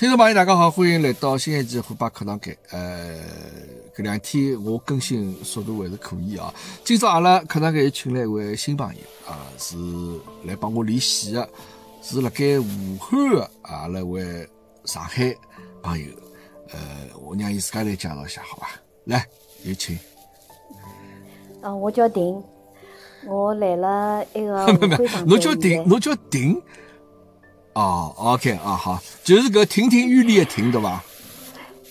听众朋友，大家好，欢迎来到新一期虎爸课堂间。呃，搿两天我更新速度还是可以啊。今朝阿拉课堂间又请来一位新朋友啊，是来帮我连线的，是辣盖武汉的阿拉位上海朋友。呃，我让伊自家来介绍一下，好吧？来，有请。啊，我叫丁，我来了一个 武汉上侬叫丁，侬叫丁。哦，OK 啊，好，就是个亭亭玉立的亭，对吧？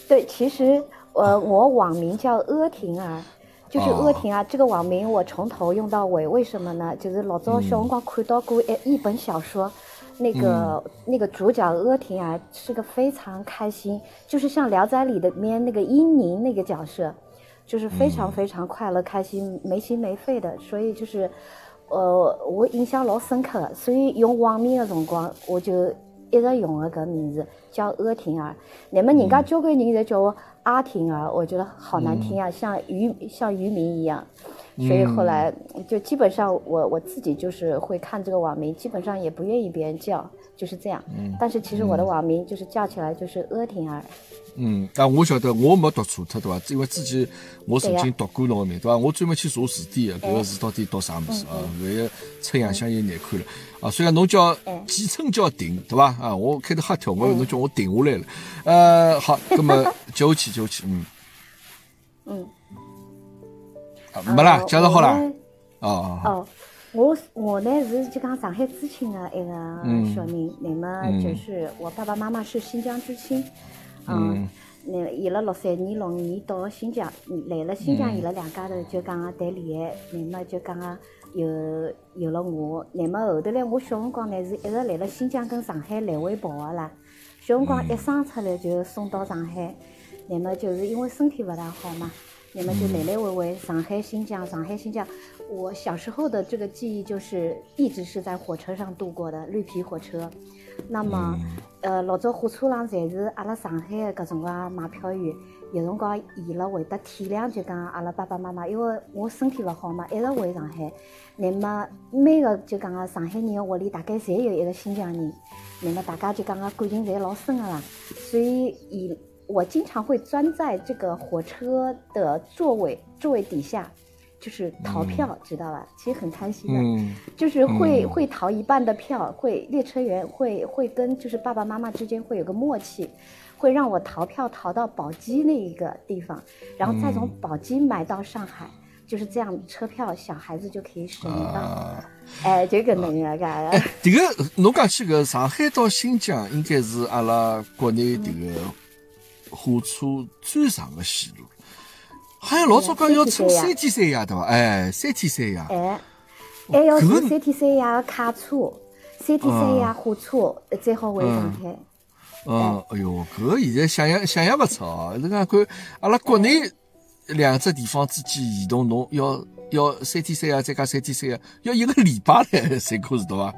对，其实呃，我网名叫阿婷啊，就是阿婷啊。这个网名我从头用到尾，为什么呢？就是老早小辰光看到过一一本小说，那个那个主角阿婷啊是个非常开心，就是像《聊斋》里的面那个英宁那个角色，就是非常非常快乐、开心、没心没肺的，所以就是。呃，我印象老深刻，所以用网名的辰光，我就一直用的个名字叫阿婷儿。那么人家交关人侪叫我阿婷儿，我觉得好难听啊，像渔像渔民一样。所以后来就基本上我我自己就是会看这个网名，基本上也不愿意别人叫，就是这样。但是其实我的网名就是叫起来就是阿婷儿。嗯，但我晓得我没读错，脱对吧？因为之前我曾经读过侬个名，对吧？我专门去查字典个，搿个字到底读啥物事啊？万一出洋相也难看了啊！虽然侬叫简称叫顶，对吧？啊，我开头吓跳，我以为侬叫我停下来了。呃，好，那么就去就去，嗯嗯，没啦，介绍好啦。哦哦，我我呢是就讲上海知青的一个小人，那么就是我爸爸妈妈是新疆知青。嗯，那伊拉六三年、六五年到新疆，来了新疆，伊拉两家头就讲个谈恋爱，那么就讲个有有了我，那么后头来我小辰光呢是一直来了新疆跟上海来回跑个啦，小辰光一生出来就送到上海，那么就是因为身体勿大好嘛，那么就来来回回上海、新疆、上海、新疆。我小时候的这个记忆就是一直是在火车上度过的，绿皮火车。那么，呃，老早火车上侪是阿拉上海的搿辰光买票员，有辰光伊拉会得体谅，就讲阿拉爸爸妈妈，因为我身体勿好嘛，一直回上海。那么每个就讲个上海人个屋里大概侪有一个新疆人，那么大家就讲个感情侪老深个啦。所以，以我经常会钻在这个火车的座位座位底下。就是逃票，知道吧？其实很开心的，就是会会逃一半的票，会列车员会会跟就是爸爸妈妈之间会有个默契，会让我逃票逃到宝鸡那一个地方，然后再从宝鸡买到上海，就是这样车票小孩子就可以省到。哎，这个能啊，干。哎，这个侬讲起个上海到新疆，应该是阿拉国内这个火车最长的线路。好像老早讲要乘三天三夜对伐？哎，三天三夜。哎，还要乘三天三夜的卡车，三天三夜火车，再好回上海。嗯，哎哟，搿个现在想象想象勿出哦。你看看，阿拉国内两只地方之间移动，侬要要三天三夜，再加三天三夜，要一个礼拜嘞，才可是对伐？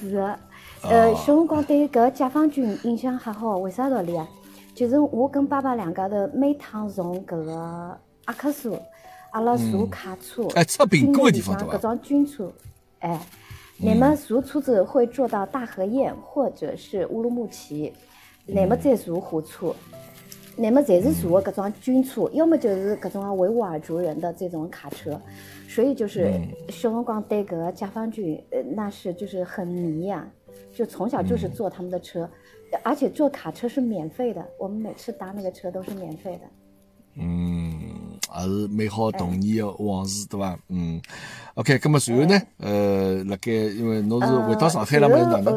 是的，呃，小辰光对搿解放军印象还好，为啥道理啊？就是我跟爸爸两家头每趟从搿个阿克苏，阿拉坐卡车，哎，吃苹果的地方搿种军车，哎，那么坐车子会坐到大河堰或者是乌鲁木齐，那么再坐火车，那么侪是坐搿种军车，要么就是搿种维吾尔族人的这种卡车，所以就是小辰光对搿个解放军，呃，那是就是很迷呀，就从小就是坐他们的车。而且坐卡车是免费的，我们每次搭那个车都是免费的。嗯，还是美好童年的往事，对吧？嗯，OK，那么随后呢？呃，辣盖因为侬是回到上海了嘛？哪能？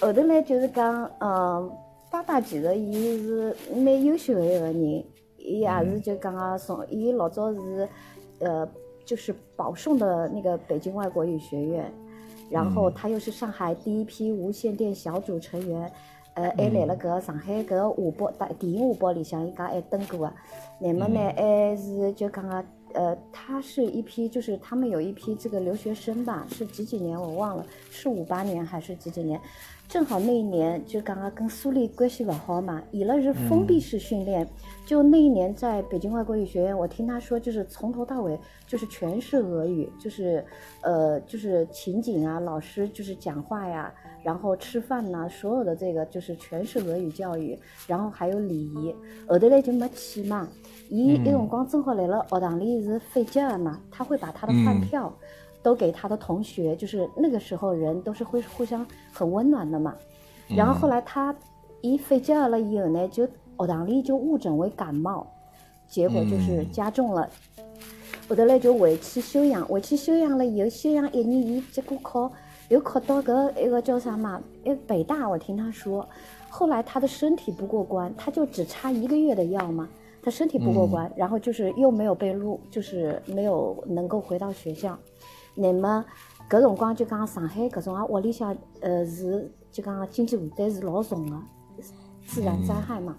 后头呢，就是讲，嗯，爸爸其实伊是蛮优秀的一个人，伊也是就讲啊，从伊老早是，呃，就是保送的那个北京外国语学院。然后他又是上海第一批无线电小组成员，呃，还来了个上海个画报大电影画报里向，伊讲还登过啊。那么呢，还是就讲个，呃，他是一批，就是他们有一批这个留学生吧，是几几年我忘了，是五八年还是几几年？正好那一年就刚刚跟苏联关系不好嘛，伊拉是封闭式训练。就那一年在北京外国语学院，我听他说，就是从头到尾就是全是俄语，就是呃就是情景啊，老师就是讲话呀，然后吃饭呐，所有的这个就是全是俄语教育，然后还有礼仪。后头来就没去嘛，伊那辰光正好来了学堂里是肺结核嘛，他会把他的饭票都给他的同学，就是那个时候人都是会互相很温暖的嘛。然后后来他一肺结核了以后呢，就学堂里就误诊为感冒，结果就是加重了。后头来就回去休养，回去休养了以后，休养一年，伊结果考又考到个一个叫啥嘛？哎，北大，我听他说，后来他的身体不过关，他就只差一个月的药嘛，他身体不过关，然后就是又没有被录，就是没有能够回到学校。那么搿辰光就讲上海搿种啊，屋里向呃是就讲经济负担是老重的，自然灾害嘛，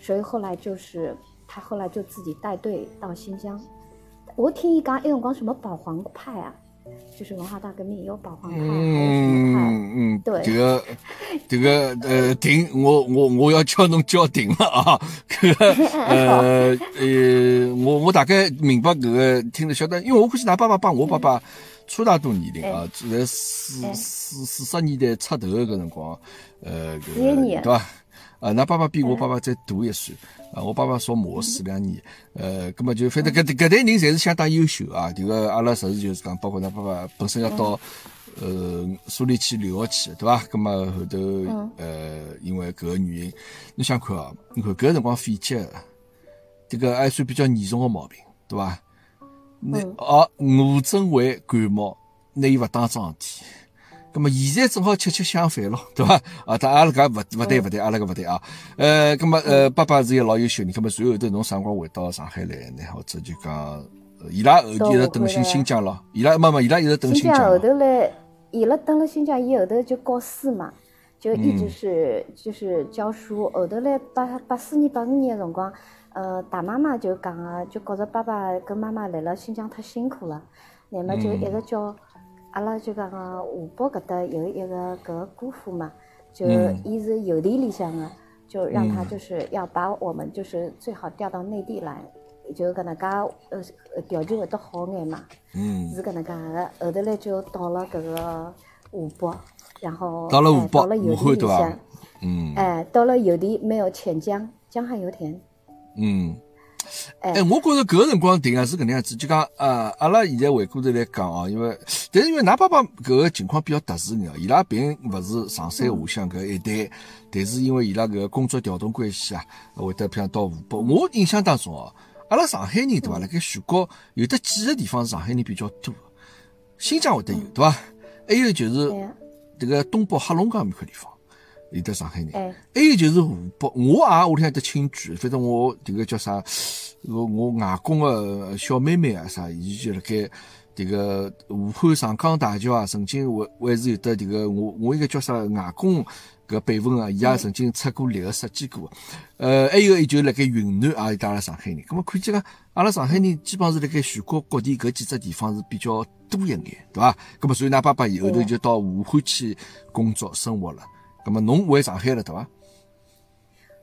所以后来就是他后来就自己带队到新疆。我听伊讲，那辰光什么保皇派啊，就是文化大革命有保皇派，还有什么派？嗯嗯，对，这个这个呃，停，我我我要叫侬叫停了啊！搿个呃 呃，我我大概明白搿个，听得晓得，因为我估计㑚爸爸帮我爸爸差大多年龄啊，在四四四十年代出头搿辰光，呃，搿个对伐？啊，㑚爸爸比我爸爸再大一岁，啊，我爸爸少我四两年，呃，葛么就反正搿搿代人侪是相当优秀啊，迭个阿拉实事求是讲，包括㑚爸爸本身要到呃苏联去留学去，对伐？葛么后头呃，因为搿个原因，侬想看啊，你看搿个辰光肺结，迭个还算比较严重个毛病，对伐？那哦，误诊为感冒，那又勿当桩事体。那么现在正好恰恰相反咯，对伐？啊，他阿拉搿勿勿对勿对，阿拉搿勿对啊。呃，那么呃，爸爸是一个老优秀，你那么随后头侬啥辰光回到上海来呢？或者就讲，伊拉后头一直等新新疆咯，伊拉妈妈伊拉一直等新疆。后头来，伊拉等了新疆以后头就教书嘛，就一直是就是教书。后头来八八四年八五年的辰光，呃，大妈妈就讲个，就觉着爸爸跟妈妈来了新疆太辛苦了，那么就一直叫。阿拉就讲个湖北搿搭有一个搿个姑父嘛，就伊是邮递里向个，就让他就是要把我们就是最好调到内地来，就搿能介呃条件会得好眼嘛，嗯是搿能介个。后头来就到了搿个湖北，然后到了湖北，武汉对伐？嗯，哎，到了邮递没有潜江，江汉油田。嗯。哎，我觉着搿个辰光定啊是搿能样子，就讲呃，阿拉现在回过头来讲哦，因为但是因为㑚爸爸搿个情况比较特殊点伊拉并勿是上山下乡搿一代，但是因为伊拉搿个工作调动关系啊，会得譬如到湖北。我印象当中哦，阿拉上海人对伐？辣盖全国有得几个地方是上海人比较多，新疆会得有对伐？还有就是迭个东北黑龙江面块地方。有的上海人，还有就是湖北，我也屋里向得亲眷，反正我这个叫啥，我我外公个小妹妹啊啥，伊就辣盖这个武汉长江大桥啊，曾经还还是有得这个我我应该叫啥外公搿辈分啊，伊也曾经出过力个设计过，呃，还有就辣盖云南啊有得阿拉上海人，咁么看见讲阿拉上海人基本上是辣盖全国各地搿几只地方是比较多一眼，对伐？咁么所以㑚爸爸以后头就到武汉去工作生活了。那么侬回上海了，对伐？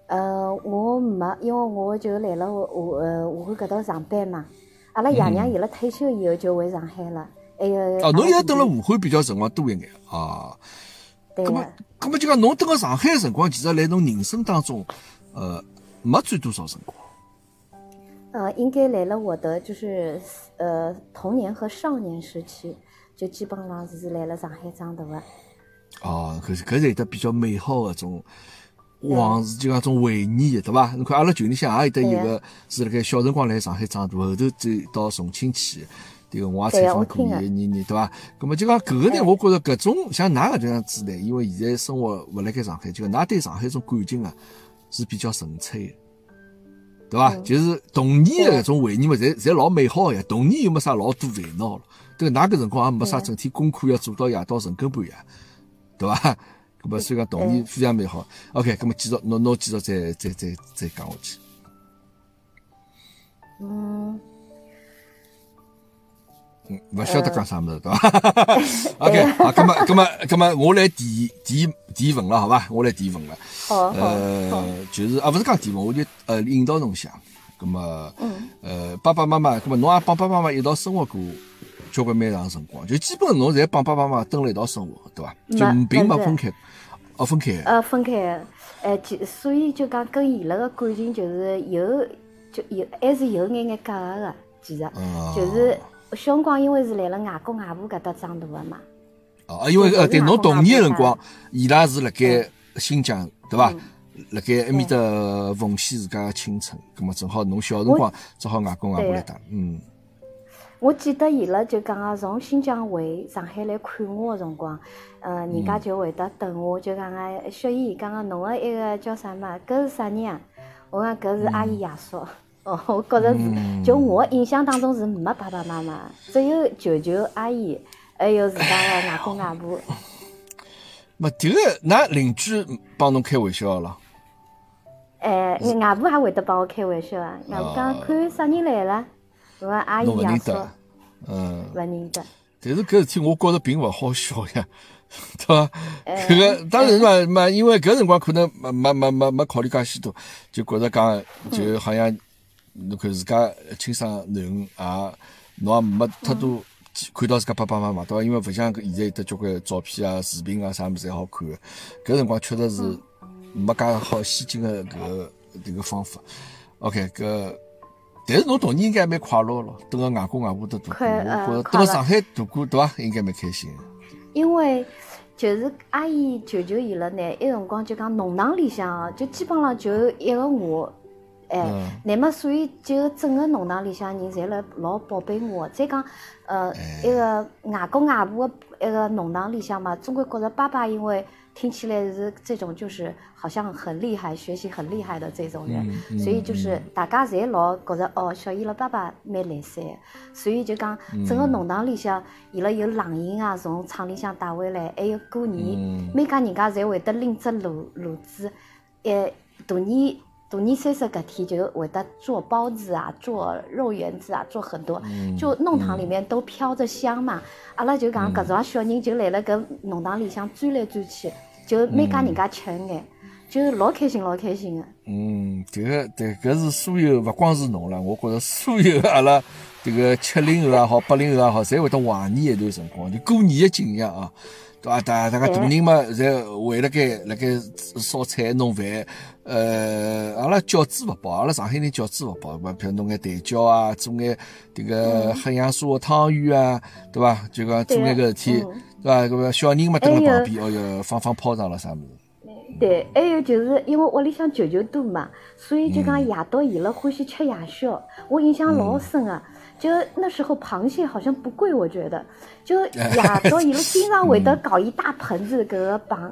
呃，我没，因为我就来了武呃武汉搿搭上班嘛。阿拉爷娘伊拉退休以后就回上海了。还有哦，侬现在等了武汉比较辰光多一眼啊。对。那么，那么就讲侬等个上海辰光，其实来侬人生当中，呃，没转多少辰光。呃，应该来了我的就是呃童年和少年时期，就基本上是来了上海长大的。哦，搿是搿是有得比较美好个种往事，就讲种回忆，对伐？侬看阿拉群里向也有得一个是辣盖小辰光来上海长大，后头再到重庆去，迭个我也采访过伊一年年，对伐？葛么就讲搿个呢，我觉着搿种像㑚搿种样子呢，因为现在生活勿辣盖上海，就㑚对上海种感情啊是比较纯粹的，对伐？就是童年的搿种回忆嘛，侪侪老美好个呀。童年又没啥老多烦恼了，对伐？㑚搿辰光也没啥整天功课要做到夜到深更半夜。对伐？搿么虽然讲童年非常美好。OK，搿么继续，侬侬继续再再再再讲下去。嗯。嗯，勿晓得讲啥物事，对伐？OK，好，搿么搿么搿么我来提提提问了，好伐？我来提问了。好，呃，就是啊，勿是讲提问，我就呃引导侬想。搿么，呃，爸爸妈妈，搿么侬也帮爸爸妈妈一道生活过。交关蛮长辰光，就基本侬侪帮爸爸妈妈蹲辣一道生活，对伐？就并没分开，哦，分开。呃，分开，哎，就所以就讲跟伊拉个感情就是有，就有还是有眼眼隔阂个，其实，就是小辰光因为是来了外公外婆搿搭长大个嘛。哦，因为呃，对，侬童年个辰光，伊拉是辣盖新疆，对伐？辣盖埃面搭奉献自家个青春，葛末正好侬小辰光正好外公外婆来带，嗯。我记得伊拉就讲个从新疆回上海来看我个辰光，呃，人家就会得等我，就讲个小姨，讲个侬个一个叫啥嘛？搿是啥人啊？我讲搿是阿姨爷叔。哦，我觉着是，就我印象当中是没爸爸妈妈，只有舅舅阿姨，还有自家个外公外婆。没迭个，㑚邻居帮侬开玩笑了。哎，外婆还会得帮我开玩笑啊！外婆讲看啥人来了，我讲阿姨爷叔，嗯，勿认得。但是搿事体我觉着并勿好笑呀，对伐？搿个当然嘛嘛，因为搿辰光可能没没没没没考虑介许多，就觉着讲就好像侬看自家亲生囡恩啊，侬也没太多看到自家爸爸妈妈，对伐？因为勿像现在有得交关照片啊、视频啊啥物事侪好看个，搿辰光确实是。没介好先进的搿个迭个方法，OK，搿，但是侬童年应该蛮快乐咯，蹲个外公外婆的度过，我觉着等上海度过对伐？应该蛮开心。因为就是阿姨舅舅伊拉呢，埃辰光就讲弄堂里向哦，就基本上就一个我，哎，乃末所以就整个弄堂里向人侪辣老宝贝我。再讲呃，一个外公外婆一个弄堂里向嘛，总归觉着爸爸因为。听起来是这种，就是好像很厉害，学习很厉害的这种人，所以就是大家侪老觉着哦，小姨拉爸爸蛮来塞，所以就讲整个弄堂里向，伊拉有冷饮啊，从厂里向带回来，还有过年，每家人家侪会得拎只炉炉子，诶，大年。大年三十搿天就会得做包子啊，做肉圆子啊，做很多，就弄堂里面都飘着香嘛。阿拉就讲搿种小人就来了搿弄堂里向转来转去，就每家人家吃一眼，就老开心老开心的。嗯，迭个对，搿是所有勿光是侬了，我觉着所有阿拉迭个七零后也好，八零后也好，侪会得怀念一段辰光，就过年的景象啊。对伐？大大家大人嘛，侪围辣盖辣盖烧菜弄饭。呃，阿拉饺子勿包，阿拉上海人饺子勿包，嘛，譬如弄眼蛋饺啊，做眼迭个黑洋酥个汤圆啊，对伐？就讲做眼搿事体，对伐？搿个小人嘛，蹲辣旁边，哦哟，放放炮仗了啥物事。对，还有就是因为屋里向舅舅多嘛，所以就讲夜到伊拉欢喜吃夜宵，我印象老深个。就那时候螃蟹好像不贵，我觉得，就 亚洲伊拉经常会得搞一大盆子个螃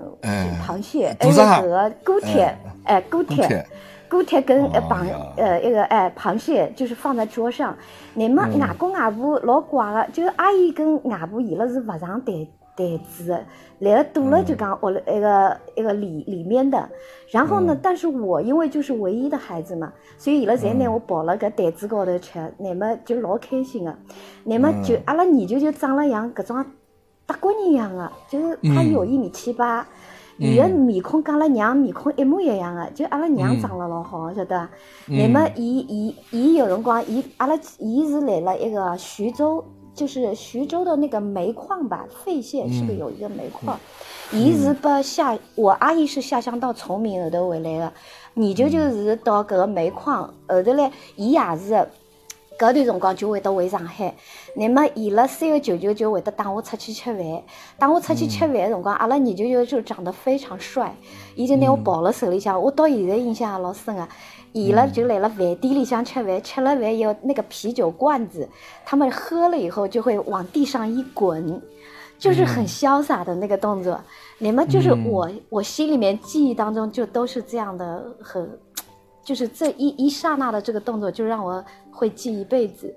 螃蟹，还有个锅贴，哎锅贴，锅贴跟螃呃一个哎螃蟹就是放在桌上。你们外公外婆老怪个，就是阿姨跟外婆伊拉是勿上台。袋子来了堵了就讲我一个一个里里面的，然后呢，但是我因为就是唯一的孩子嘛，所以伊拉侪拿我抱了搿袋子高头吃，乃末就老开心个，乃末就阿拉研究就长了像搿种德国人一样的，就是他有一米七八，伊个面孔跟阿拉娘面孔一模一样的，就阿拉娘长了老好，晓得伐？乃末伊伊伊有辰光伊阿拉伊是来了一个徐州。就是徐州的那个煤矿吧，费县是不是有一个煤矿？伊是把下我阿姨是下乡到崇明后头回来的，你舅舅是到搿个煤矿后头来，伊也是搿段辰光就会得回上海。那么伊拉三个舅舅就会得带我出去吃饭，带我出去吃饭的辰光，阿拉二舅舅就长得非常帅，伊就拿我抱了手里向，我到现在印象还老深啊。伊拉就来了饭店里向吃饭，吃了饭以后，那个啤酒罐子，他们喝了以后就会往地上一滚，就是很潇洒的那个动作。你们就是我，我心里面记忆当中就都是这样的，很，就是这一一刹那的这个动作，就让我会记一辈子。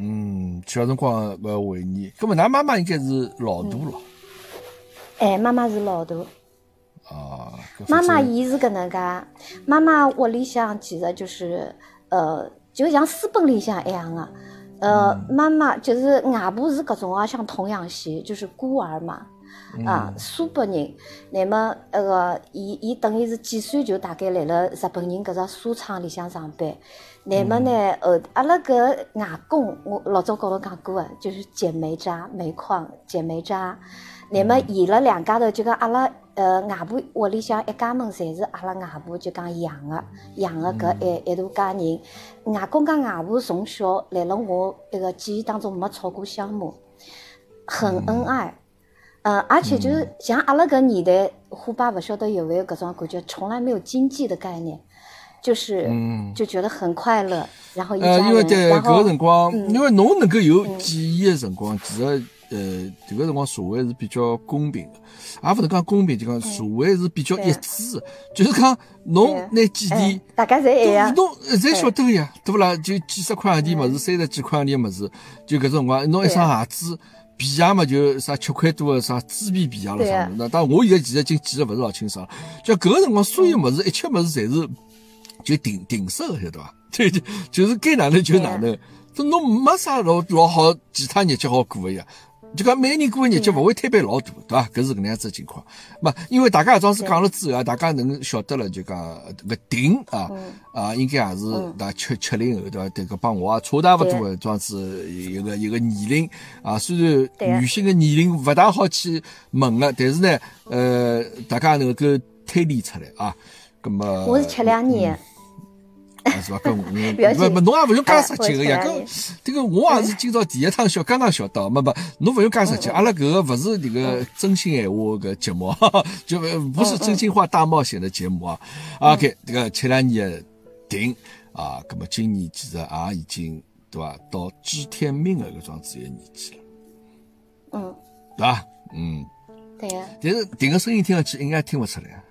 嗯，小辰光要回忆。那么，㑚妈妈应该是老大了。哎，妈妈是老大。啊，妈妈伊是搿能介，妈妈屋里向其实就是，呃，就像书本里向一样的，呃，妈妈就是外婆是搿种啊，像童养媳，就是孤儿嘛，啊，苏北人。那个，伊伊等于是几岁就大概来了日本人搿只纱厂里向上班。乃末呢，呃阿拉搿外公，我老早高头讲过个，就是捡煤渣，煤矿捡煤渣。乃末伊拉两家头就讲阿拉呃外婆屋里向一家门侪是阿拉外婆就讲养个养个搿一一大家人。外公跟外婆从小来了我一个记忆当中没吵过相骂，很恩爱。嗯，而且就是像阿拉搿年代，虎爸勿晓得有没有搿种感觉，从来没有经济的概念，就是就觉得很快乐。然后一家人，搿个辰光，因为侬能够有记忆的辰光，其实。呃，迭个辰光社会是比较公平的，也勿能讲公平，就讲社会是比较一致的，就是讲侬拿几钿，大家侪一样，侬侪晓得个呀，对勿啦？就几十块洋钿物事，三十几块洋钿物事，就搿种辰光，侬一双鞋子皮鞋嘛，就啥七块多的啥猪皮皮鞋了啥那当然，我现在其实已经记得勿是老清爽了。就搿个辰光，所有物事，一切物事侪是就定定色个，晓得伐？就就就是该哪能就哪能，这侬没啥老老好其他日脚好过个呀。就讲每年过个日节勿会推别老大，对伐？搿是搿能样子情况。嘛，因为大家搿子讲了之后啊，大家能晓得了，就讲搿定啊啊，应该也是那七七零后对伐？迭个帮我啊差大勿多个装子一个一个年龄啊。虽然女性的年龄勿大好去问个，但是呢，呃，大家能够推理出来啊。葛么我是七两年。是吧？跟我，不不，侬也不用介实际个呀。搿这个我也是今朝第一趟晓，刚刚晓得。没没，侬不用介实际。阿拉搿个勿是这个真心闲话个节目，就不是真心话大冒险的节目啊。OK，这个七两年的定啊，葛么今年其实也已经对伐？到知天命的搿桩子一个年纪了。嗯，对伐？嗯，对呀。但是定个声音听上去应该听勿出来，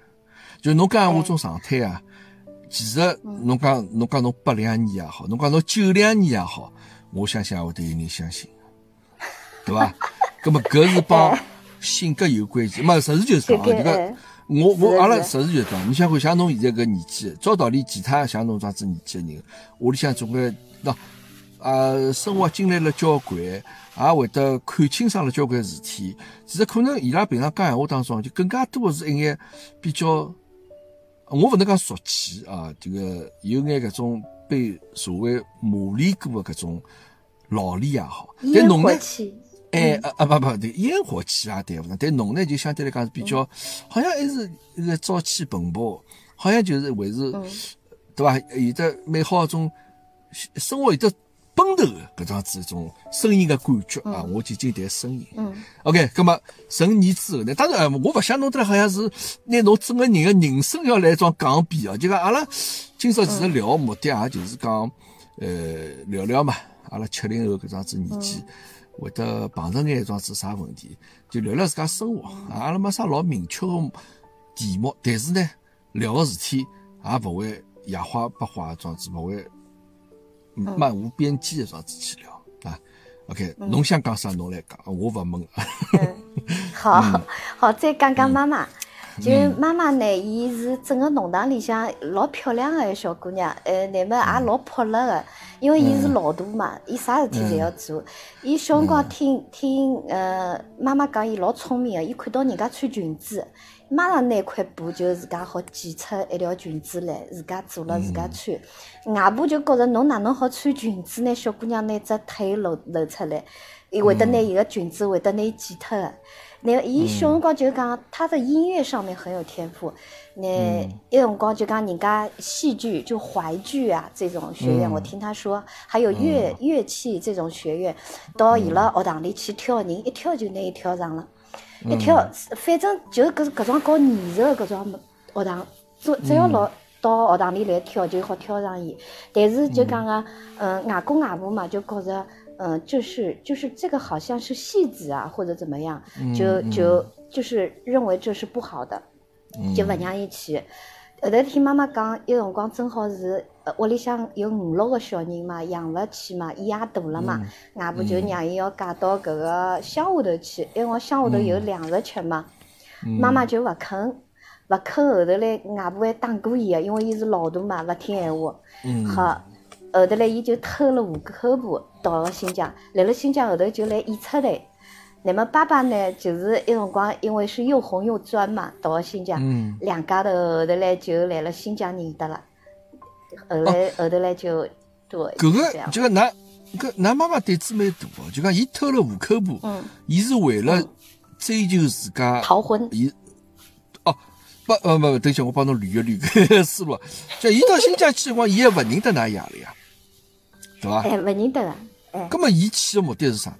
就侬讲闲话种状态啊。其实，侬讲侬讲侬八两年也好，侬讲侬九两年也好，我相信也会得有人相信，对伐？那么搿是帮 性格有关系，没，实事求是讲，这个我我阿拉实事求是讲，你想看像侬现在搿年纪，照道理其他像侬这样子年纪的人，屋里向总归喏，啊，生活经历了交关，也会得看清爽了交关事体。其实可能伊拉平常讲闲话当中，就更加多的是一眼比较。我勿能讲俗气啊，这个有眼搿种被社会磨砺过的搿种老练也好，但侬呢？哎啊啊不不，对烟火气啊对勿上，但侬呢就相对来讲是比较，好像还是一个朝气蓬勃，好像就是还是对伐？有的美好种生活有的。奔头的搿样子一种声音的感觉啊，我仅仅谈声音。嗯，OK，葛么成年之后呢？当然，我勿想弄得来好像是拿侬整个人的人生要来一桩讲比啊。就讲阿拉今朝其实聊目的也就是讲，呃，聊聊嘛。阿拉七零后搿样子年纪会得碰着眼一桩子啥问题，就聊聊自家生活。阿拉没啥老明确的题目，但是呢，聊个事体也勿会野花不花桩子，勿会。漫无边际的这样子去聊啊，OK，侬想讲啥侬来讲，我勿问。好好，再讲讲妈妈，就妈妈呢，伊是整个弄堂里向老漂亮的小姑娘，呃，乃末也老泼辣的，因为伊是老大嘛，伊啥事体侪要做。伊小辰光听听呃妈妈讲，伊老聪明的，伊看到人家穿裙子。马上拿块布就自家好剪出一条裙子来，自家做了自家穿。外婆就觉着侬哪能好穿裙子呢？小姑娘拿只腿露露出来，伊会得拿伊个裙子会得拿伊剪脱个。那伊小辰光就讲，他在音乐上面很有天赋。那一辰光就讲人家戏剧就淮剧啊这种学院，我听他说还有乐乐器这种学院，到伊拉学堂里去跳，人一跳就拿伊跳上了。一跳，反正就是搿搿种搞艺术搿种学堂，只只要老到学堂里来跳，就好跳上伊。但是就讲个，嗯，外公外婆嘛，就觉着，嗯，就是就是这个好像是戏子啊，或者怎么样，就就就是认为这是不好的，就勿让伊去。后头听妈妈讲，有辰光正好是，屋里向有五六个小人嘛，养勿起嘛，伊也大了嘛，外婆就让伊要嫁到搿个乡下头去，因为乡下头有粮食吃嘛。妈妈就勿肯，勿肯后头来，外婆还打过伊个，因为伊是老大嘛，勿听闲话。好，后头来伊就偷了户口簿到了新疆，来了新疆后头就来演出台。那么爸爸呢，就是一辰光，因为是又红又专嘛，到了新疆，两家头后头来就来了新疆认得了，后来后头来就对。搿个就讲㑚搿㑚妈妈胆子蛮大哦，就讲伊偷了户口簿，伊是为了追求自家逃婚。伊哦，不呃不，等下我帮侬捋一捋搿 思路。就伊到新疆去辰光，伊还勿认得㑚爷了呀，对伐？哎，勿认得个。哎。葛末伊去的目的是啥？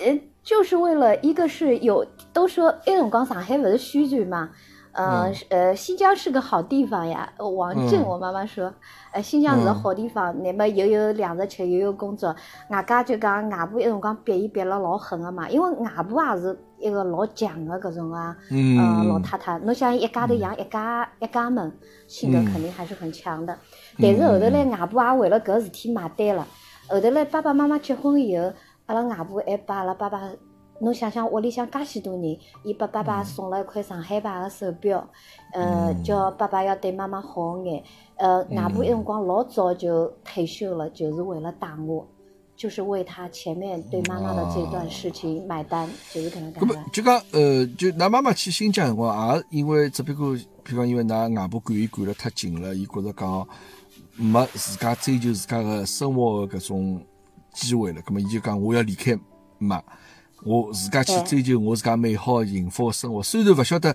呃，就是为了一个是有都说那辰光上海勿是宣传嘛，呃呃，新疆是个好地方呀。王震，我妈妈说，呃，新疆是个好地方，那么又有粮食吃，又有工作。外加就讲外婆一辰光逼伊逼了老狠的嘛，因为外婆也是一个老强的搿种啊，呃，老太太。侬想一家头养一家一家门，性格肯定还是很强的。但是后头来外婆也为了搿事体买单了。后头来爸爸妈妈结婚以后。阿拉外婆还把阿拉爸爸，侬想想屋里向介许多人，伊拨爸爸送了一块上海牌个手表，呃，叫爸爸要对妈妈好眼。呃，外婆一辰光老早就退休了，就是为了带我，就是为他前面对妈妈的这段事情买单，就是搿能介。咾就讲呃，就㑚妈妈去新疆辰光，也因为只不过，比方因为㑚外婆管伊管了太紧了，伊觉着讲没自家追求自家个生活个搿种。机会了，葛么伊就讲我要离开妈，我自家去追求我自家美好幸福的生活。虽然勿晓得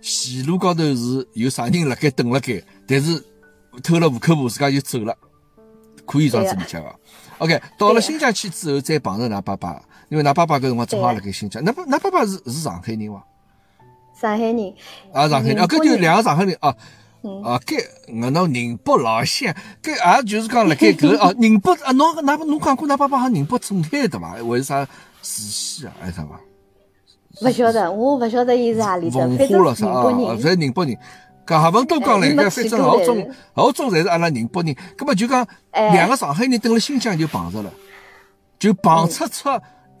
前路高头是有啥人辣盖等辣盖，但是偷了户口簿，自家就走了，可以这样子理解伐？OK，到了新疆去之后，再碰着㑚爸爸，因为㑚爸爸搿辰光正好辣盖新疆。㑚爸㑚爸爸是是上海人伐？上海人。啊，上海人啊，搿就两个上海人啊。啊，搿我侬宁波老乡，搿也就是讲辣盖搿哦，宁波啊，侬哪侬讲过，㑚爸爸好宁波总海的伐？为啥慈溪啊？还是啥嘛？勿晓得，我勿晓得伊是何里的，反正宁波人。在宁波人，搿哈文都讲来，搿反正老总老总侪是阿拉宁波人。葛末就讲两个上海人蹲辣新疆就碰着了，就碰出出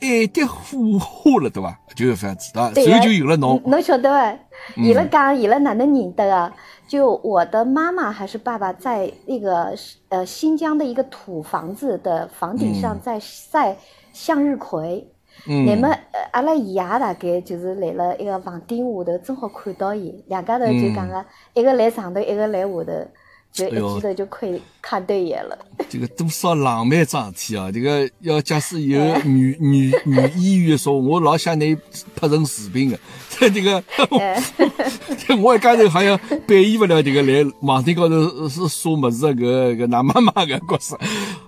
爱的火花了，对伐？就是这样子，对伐？然后就有了侬。侬晓得伐？伊拉讲，伊拉哪能认得啊？就我的妈妈还是爸爸，在那个呃新疆的一个土房子的房顶上在晒向日葵，那么阿拉爷大概就是来了一个房顶下头，正好看到伊，两家头就讲个一个来上头，一个来下头。就一记头就可以看对眼了。这个多少浪漫桩事体啊！这个要假使有女女女演员说，我老想你拍成视频的，在 这个，我一家头好像扮演不了这个来网顶高头是说么子个个男妈妈个角色。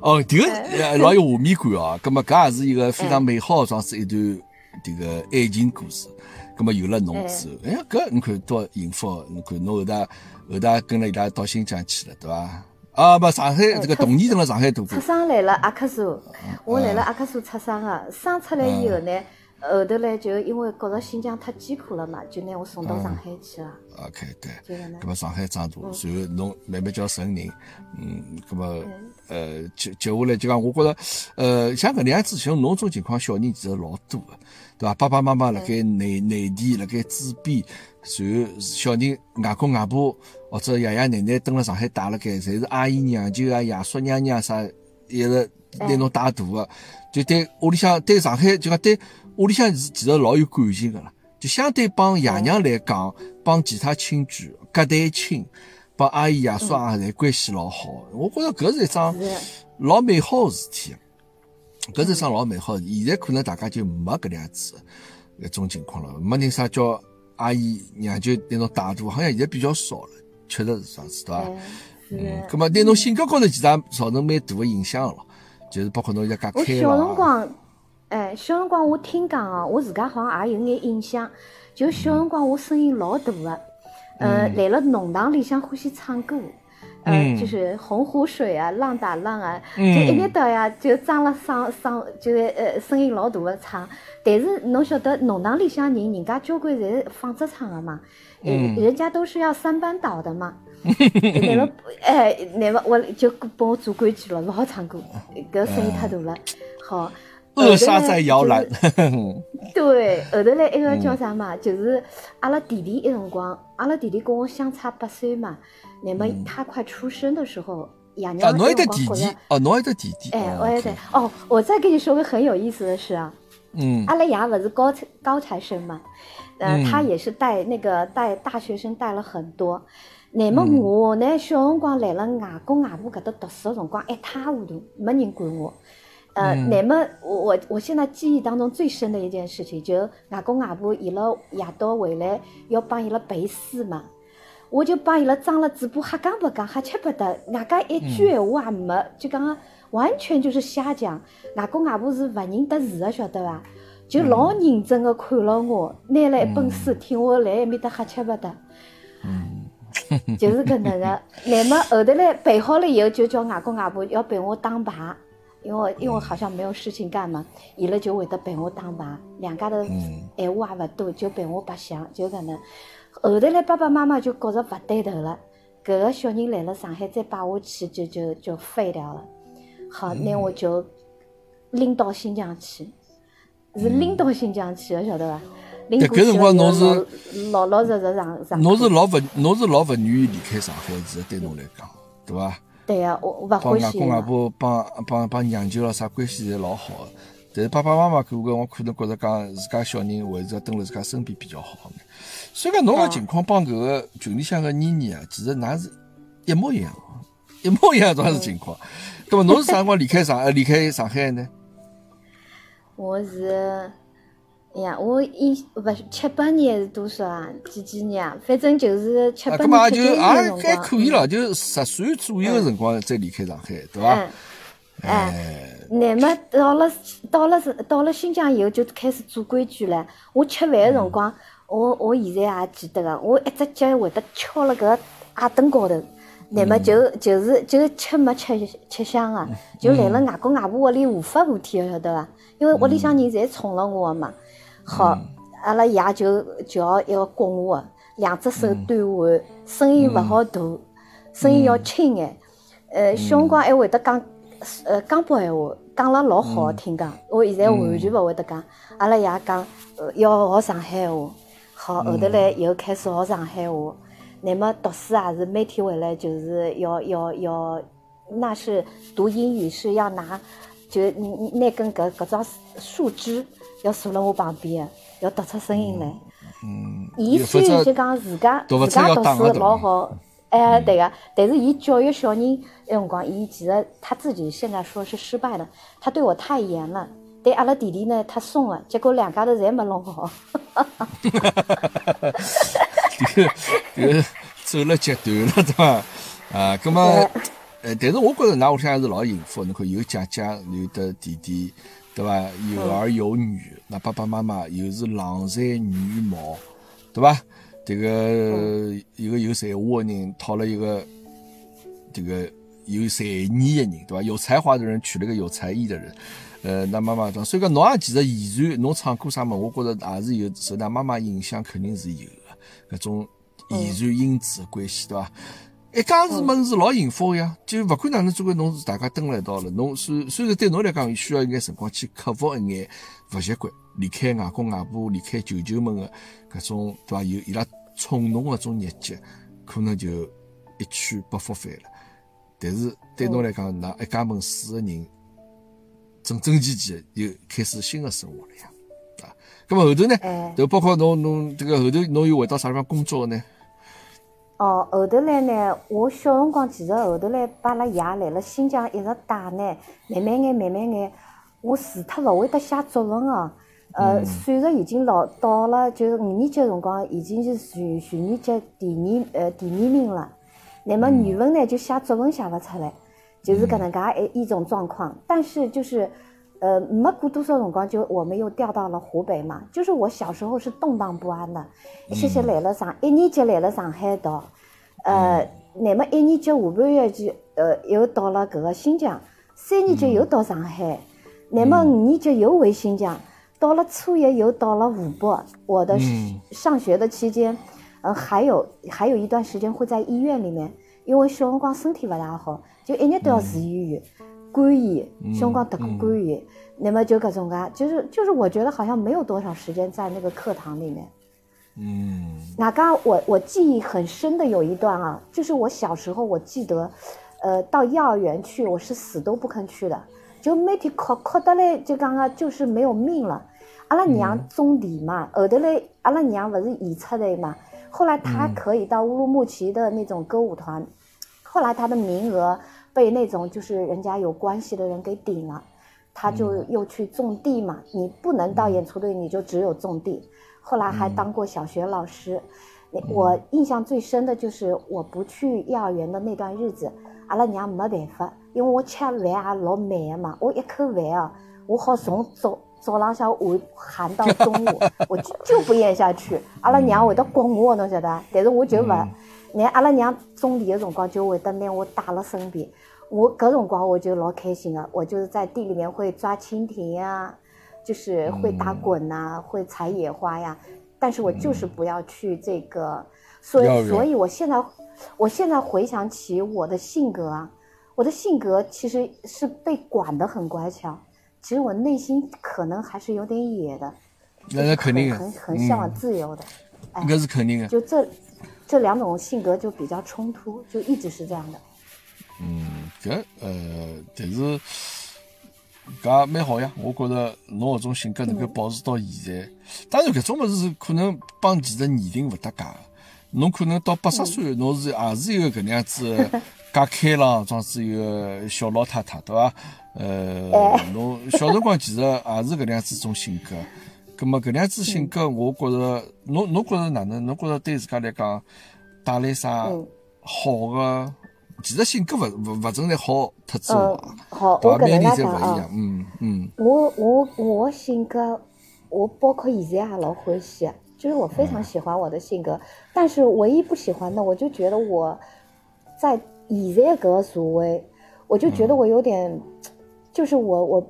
哦，这个老有画面感啊！那么，搿也是一个非常美好的装饰一段这个爱情故事。那么有了侬之后，哎呀，搿你看多幸福！你看侬后头。后头跟了伊拉到新疆去了，对伐？啊，不，上海这个童年在上海度过。出生来了阿克苏，我来了阿克苏出生的，生出来以后呢，后头来就因为觉着新疆太艰苦了嘛，就拿我送到上海去了。OK，对。那么上海长大，然后侬慢慢叫成人，嗯，那么呃接接下来就讲，我觉着呃像搿能样子，像侬种情况，小人其实老多的，对伐？爸爸妈妈辣盖内内地辣盖支边，然后小人外公外婆。或者爷爷奶奶蹲辣上海带了该，侪是阿姨娘舅啊、爷叔娘娘啥，一直拿侬带大个，就对屋里向对上海就讲对屋里向是其实老有感情个啦。就相对帮爷娘来讲，帮其他亲眷隔代亲，帮阿姨爷叔啊，侪关系老好。我觉着搿是一桩老美好个事体，搿是一桩老美好。现在可能大家就没搿样子一种情况了，没人啥叫阿姨娘舅拿侬带大，好像现在比较少了。确实是这样子，对伐？嗯，咁么对侬性格高头其实也造成蛮大的影响咯，就是包括侬现在讲开小辰光，哎，小辰光我听讲哦，我自家好像也有眼印象，就小辰光我声音老大个，呃，来了弄堂里向欢喜唱歌，呃，就是洪湖水啊，浪打浪啊，就一年到呀就张了嗓嗓，就是呃声音老大的唱。但是侬晓得弄堂里向人，人家交关侪是放着唱的嘛。嗯，人家都是要三班倒的嘛，那么哎，那么我就帮我做规矩了，不好唱歌，搿声音太大了。好，扼杀在摇篮。对，后头来一个叫啥嘛？就是阿拉弟弟一辰光，阿拉弟弟跟我相差八岁嘛。那么他快出生的时候，爷娘一个弟弟，哦，侬一个弟弟。哎，我也得。哦，我再跟你说个很有意思的事啊。嗯，阿拉爷不是高材高材生嘛，呃，他也是带那个带大学生带了很多。那么我呢，小辰光来了外公外婆搿搭读书的辰光一塌糊涂，没人管我。呃，那么我我我现在记忆当中最深的一件事情，就外公外婆伊拉夜到回来要帮伊拉背书嘛，我就帮伊拉张了嘴巴，瞎讲不讲，瞎吃不得，外加一句闲话也没，就讲完全就是瞎讲。外公外婆是勿认得字的，晓得伐？就老认真的看了我，拿了一本书，听我来埃面搭瞎吃不得。嗯，就是搿能个。那么后头来背好了以后，就叫外公外婆要陪我打牌。因为因为好像没有事情干嘛，伊拉就会得陪我打牌，两家头闲话也勿多，就陪我白相，就搿能。后头来爸爸妈妈就觉着勿对头了，搿个小人来了上海再摆下去就就就废掉了。好，那我就拎到新疆去，是拎到新疆去的，晓得伐？拎过去了侬是老老实实上上。侬是老勿侬是老勿愿意离开上海，是对侬来讲，对伐？对呀，我我勿欢喜。帮外公外婆帮帮帮娘舅了啥关系侪老好个，但是爸爸妈妈搿个我可能觉着讲自家小人还是要蹲辣自家身边比较好眼。所以讲侬个情况帮搿个群里向个妮妮啊，其实㑚是一模一样，一模一样种是情况。那么侬是啥辰光 离开上呃离开上海呢？我是。哎呀，我一不是七八年还是多少啊？几几年啊？反正就是七八年、八年的辰光。还可以了，就十岁左右的辰光再离开上海，对伐？哎，那么到了到了是到了新疆以后就开始做规矩了。我吃饭的辰光，我我现在还记得个，我一只脚会得翘了个矮凳高头。那么就就是就吃没吃吃香啊，就来了外公外婆屋里无法无天，晓得伐？因为屋里向人侪宠了我嘛。好，阿拉爷就叫一个供我，两只手端碗，声音勿好大，声音要轻眼。呃，小辰光还会得讲，呃，江北闲话，讲了老好听讲。我现在完全勿会得讲。阿拉爷讲，呃，要学上海话。好，后头来又开始学上海话。那么读书也是每天回来就是要要要，那是读英语是要拿，就拿根搿搿种树枝。要坐辣我旁边，要读出声音来。嗯，伊虽然就讲自家自家读书老好，哎，对个，但是伊教育小人那辰光，伊其实他自己现在说是失败了，他对我太严了，对阿拉弟弟呢太松了，结果两家头侪没弄好。哈哈哈哈哈哈！这个这个走了极端了，对伐？啊，葛么，呃，但是我觉着㑚屋里向还是老幸福，侬看有姐姐，有的弟弟。对伐？有儿有女，那爸爸妈妈又是郎才女貌，对伐？这个一个有才华的人，讨了一个这个有才艺的人，对伐？有才华的人娶了个有才艺的人，呃，那妈妈讲，所以讲侬也其实遗传，侬唱歌啥么？我觉着也是有受㑚妈妈影响，肯定是有的，搿种遗传因子的关系，对伐？一家子么是老幸福呀，就勿管哪能，总归侬是大家蹲辣一道了。侬虽虽然对侬来讲需要一眼辰光去克服一眼勿习惯，离开外公外婆、离开舅舅们的搿种对伐？有伊拉宠侬搿种日节，可能就一去不复返了。但是对侬来讲，那一家门四个人整整齐齐又开始新的生活了呀，啊。咁么后头呢？就包括侬侬这个后头侬又回到啥地方工作呢？哦，后头来呢，我小辰光其实后头来把阿拉爷来了新疆一直带呢，慢慢眼慢慢眼，我除脱勿会得写作文哦，呃，算术已经老到了，就是五年级辰光已经是全全年级第二呃第二名了。那么语文呢，就写作文写勿出来，就是搿能介一一种状况。但是就是。呃，没过多少辰光，就我们又调到了湖北嘛。就是我小时候是动荡不安的，一些些来了上一年级来了上海读，呃，那么一年级下半学期，呃，又到了搿个新疆，三年级又到上海，那么五年级又回新疆，到了初一又到了湖北。我的上学的期间，呃，还有还有一段时间会在医院里面，因为小辰光身体不大好，就一日都要住医院。关于辰光得过关于，那么就搿种个，就是就是我觉得好像没有多少时间在那个课堂里面。嗯。那刚我我记忆很深的有一段啊，就是我小时候我记得，呃，到幼儿园去我是死都不肯去的，就每天哭哭得嘞，就刚刚就是没有命了。阿拉娘种地嘛，后头来阿拉娘不是移出来嘛，后来她可以到乌鲁木齐的那种歌舞团，后来她的名额被那种就是人家有关系的人给顶了，他就又去种地嘛，你不能到演出队，你就只有种地。后来还当过小学老师，我印象最深的就是我不去幼儿园的那段日子，阿拉娘没办法，因为我吃饭也老慢的嘛，我一口饭啊，我好从早早浪向含含到中午，我就就不咽下去，阿拉娘会得刮我，侬晓得？但是我就勿，拿阿拉娘种地的辰光就会得拿我带了身边，我各种光我觉得老开心了，我就是在地里面会抓蜻蜓呀。就是会打滚呐，会采野花呀，但是我就是不要去这个，所以，所以我现在，我现在回想起我的性格啊，我的性格其实是被管的很乖巧，其实我内心可能还是有点野的，那那肯定，很很向往自由的，那是肯定的，就这这两种性格就比较冲突，就一直是这样的。嗯，这呃，但是。搿蛮好呀，我觉着侬搿种性格能够保持到现在。当然，搿种物事可能帮其实年龄勿搭界。侬可能到八十岁，侬是也是一个搿能样子介 开朗，装子一个小老太太，对伐？呃，侬小辰光其实也是搿能样子种性格。葛末搿能样子性格，我觉着侬侬觉着哪能？侬觉着对自家来讲带来啥好个？其实性格勿勿勿存在好特质嗯，好，我搿能介讲啊，嗯嗯。我我我性格，我包括现在也老欢喜，就是我非常喜欢我的性格。但是唯一不喜欢的，我就觉得我在现在搿个社会，我就觉得我有点，就是我我，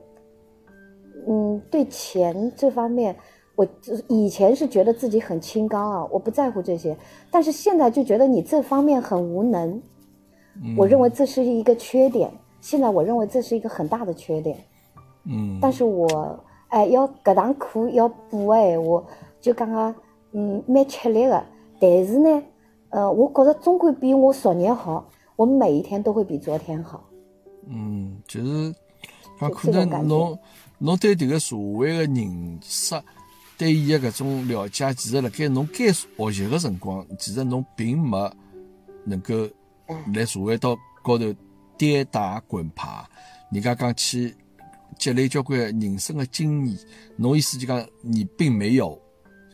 嗯，对钱这方面，我以前是觉得自己很清高啊，我不在乎这些，但是现在就觉得你这方面很无能。我认为这是一个缺点，现在我认为这是一个很大的缺点。嗯，但是我哎，要搿堂课要补哎，我就刚刚嗯蛮吃力的。但是呢，呃，我觉着总归比我昨日好，我每一天都会比昨天好。嗯，就是讲可能侬侬对迭个社会的认识，对伊个搿种了解，其实辣盖侬该学习的辰光，其实侬并没能够。来社会到高头跌打滚爬，人家讲去积累交关人生的经验，侬意思就讲你并没有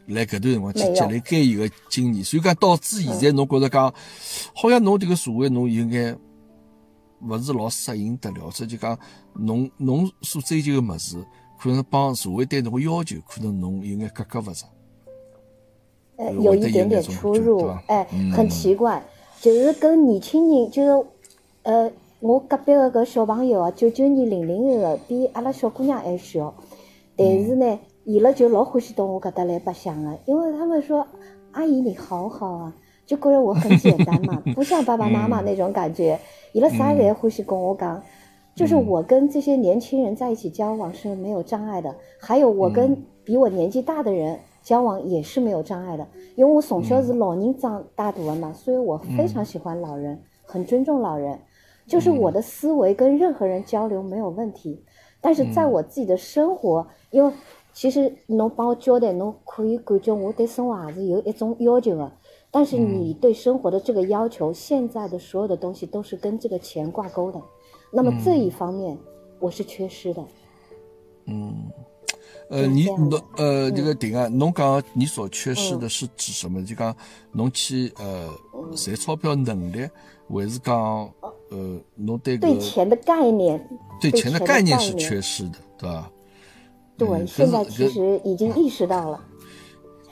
来搿段辰光去积累该有的经验，所以讲导致现在侬觉着讲，好像侬这个社会侬有眼勿是老适应得了，这就讲侬侬所追求的物事，可能帮社会对侬的要求，可能侬有眼格格勿入。呃，有一点点出入，哎，很奇怪。就是跟年轻人，就是，呃，我隔壁个搿小朋友啊，九九年零零后个，比阿拉小姑娘还小，但是呢，伊拉就老欢喜到我搿搭来白相个，因为他们说阿姨你好好啊，就觉着我很简单嘛，不像爸爸妈妈那种感觉，伊拉啥侪欢喜跟我讲，就是我跟这些年轻人在一起交往是没有障碍的，还有我跟比我年纪大的人。交往也是没有障碍的，因为我从小是老人长大大的嘛，所以我非常喜欢老人，很尊重老人。就是我的思维跟任何人交流没有问题，但是在我自己的生活，因为其实侬帮我交代，侬可以感觉我对生活还是有一种要求的。但是你对生活的这个要求，现在的所有的东西都是跟这个钱挂钩的，那么这一方面我是缺失的。嗯。呃，你侬呃，这个定啊，侬讲你所缺失的是指什么？就讲侬去呃赚钞票能力，还是讲呃侬对对钱的概念，对钱的概念是缺失的，对吧？对，现在其实已经意识到了。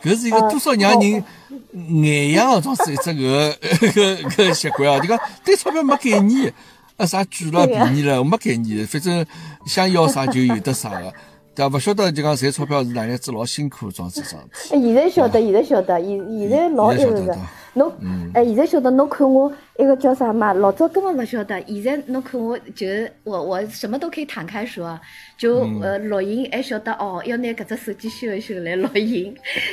搿是一个多少让人眼痒的，种是一只个个个习惯啊！就讲对钞票没概念，啊啥贵了便宜了没概念，反正想要啥就有得啥个。对勿晓得就讲赚钞票是哪样子老辛苦，装子装。现在晓得，现在晓得，现现在老一个个。侬，哎，现在晓得，侬看我一个叫啥嘛？老早根本勿晓得，现在侬看我就我我什么都可以坦开说，就呃录音还晓得哦，要拿搿只手机修一修来录音。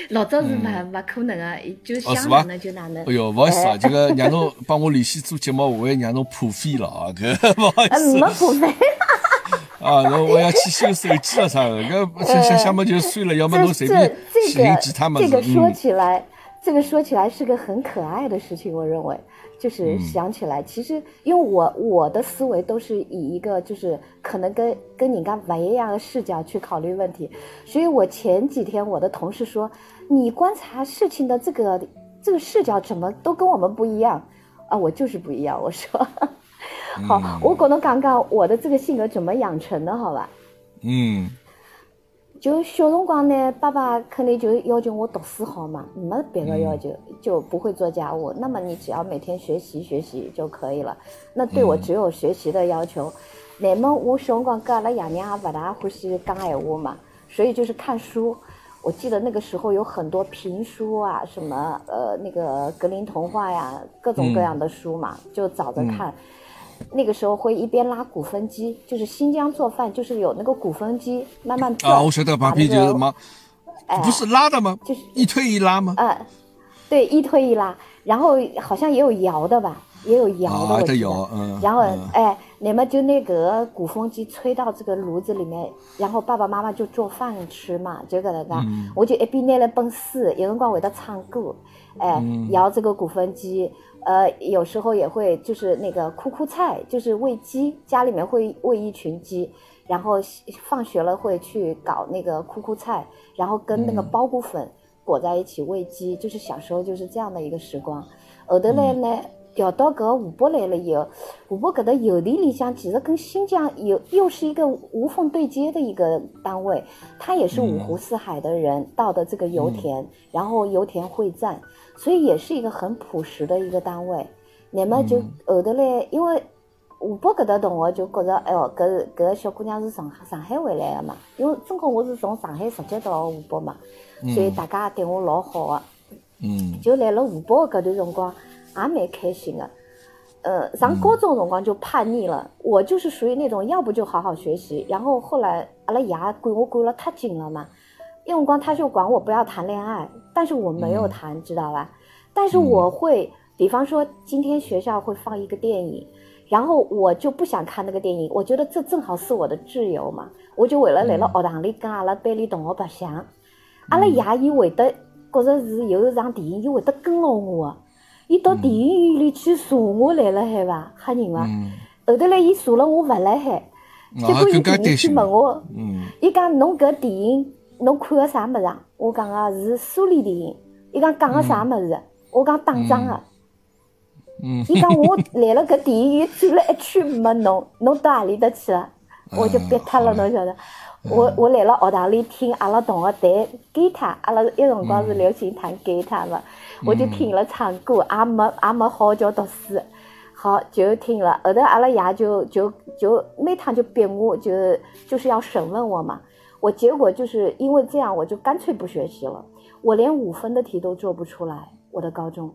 老早是勿勿可能个，就想哪能就哪能。哎哟，勿好意思啊，这个让侬帮我联系做节目，我还让侬破费了啊，搿勿好意思。没破费。啊，啊，然后我要去修手机了啥的，搿想想想么就算了，要么侬随便这吉他嘛。这个说起来，这个说起来是个很可爱的事情，我认为。就是想起来，其实因为我我的思维都是以一个就是可能跟跟你刚不一样的视角去考虑问题，所以我前几天我的同事说，你观察事情的这个这个视角怎么都跟我们不一样啊，我就是不一样。我说，好，我可能讲讲我的这个性格怎么养成的，好吧？嗯。就小辰光呢，爸爸肯定就要求我读书好嘛，没别的要求，就不会做家务。那么你只要每天学习学习就可以了。那对我只有学习的要求。那么我小辰光跟阿拉爷娘也不大欢喜讲闲话嘛，所以就是看书。我记得那个时候有很多评书啊，什么呃那个格林童话呀，各种各样的书嘛，就找着看。那个时候会一边拉鼓风机，就是新疆做饭，就是有那个鼓风机慢慢转。啊，我晓得旁边就是什么，不是拉的吗？就是一推一拉吗？呃，对，一推一拉，然后好像也有摇的吧，也有摇的，我记得。嗯。然后哎，你们就那个鼓风机吹到这个炉子里面，然后爸爸妈妈就做饭吃嘛，就搿能介。我就一边拿了本书，有辰光会得唱歌，哎，摇这个鼓风机。呃，有时候也会就是那个哭哭菜，就是喂鸡，家里面会喂一群鸡，然后放学了会去搞那个哭哭菜，然后跟那个苞谷粉裹在一起喂鸡，就是小时候就是这样的一个时光。我的嘞呢，调到搿湖北来了以后，湖北搿搭邮递里向其实跟新疆又又是一个无缝对接的一个单位，他也是五湖四海的人到的这个油田，然后油田会战。所以也是一个很朴实的一个单位，那么就后头来，因为湖北搿搭同学就觉着，哎哟，搿搿个小姑娘是上上海回来的嘛，因为正好我是从上海直接到湖北嘛，所以大家对我老好的，嗯，就来了湖北搿段辰光也蛮开心的，呃，上高中辰光就叛逆了，我就是属于那种要不就好好学习，然后后来阿拉爷管我管了太紧了嘛。那辰光他就管我不要谈恋爱，但是我没有谈，知道吧？但是我会，比方说今天学校会放一个电影，然后我就不想看那个电影，我觉得这正好是我的自由嘛，我就为了来了学堂里跟阿拉班里同学白相，阿拉爷伊会得觉着是有场电影，伊会得跟牢我，伊到电影院里去查我来了海伐，吓人伐？后头来伊查了我勿辣海，结果伊电影去问我，伊讲侬搿电影。侬看个啥物事啊？我讲个是苏联电影。伊讲讲个啥物事？我讲打仗个。嗯。伊讲我来了搿电影院转了一圈没侬，侬到何里搭去了？我就憋脱了，侬晓得？我我来了学堂里听阿拉同学弹吉他，阿拉一辰光是流行弹吉他嘛，我就听了唱歌，也没也没好叫读书，好就听了。后头阿拉爷就就就每趟就逼我，就就是要审问我嘛。我结果就是因为这样，我就干脆不学习了。我连五分的题都做不出来。我的高中，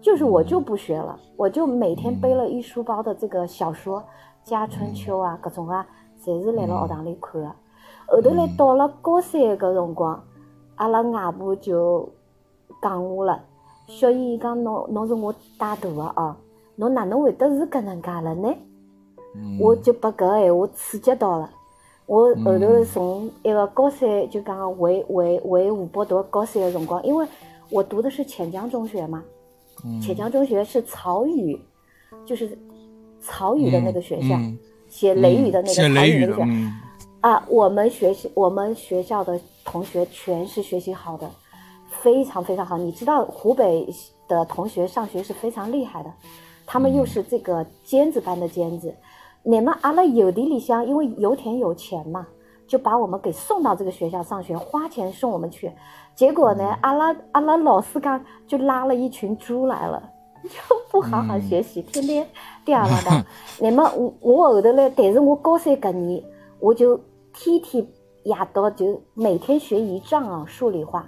就是我就不学了，我就每天背了一书包的这个小说《家春秋》啊，各种啊，侪是来了学堂里看的。后头来到了高三个辰光，阿拉外婆就讲我了，小姨讲侬侬是我带大的哦，侬哪能会得是搿能介了呢？我就把搿个闲话刺激到了。我后头从一个高三就讲回回回湖北读高三的辰光，因为我读的是潜江中学嘛，潜江中学是曹禺，就是曹禺的那个学校，写雷雨的那个曹禺那个。啊，我们学习我们学校的同学全是学习好的，非常非常好。你知道湖北的同学上学是非常厉害的，他们又是这个尖子班的尖子。你们阿拉有的里乡，因为油田有钱嘛，就把我们给送到这个学校上学，花钱送我们去。结果呢，阿拉阿拉老师刚就拉了一群猪来了，就不好好学习，天天吊儿郎当。那么我我后头嘞，但是我高三搿年，我就天天夜到就每天学一仗啊，数理化，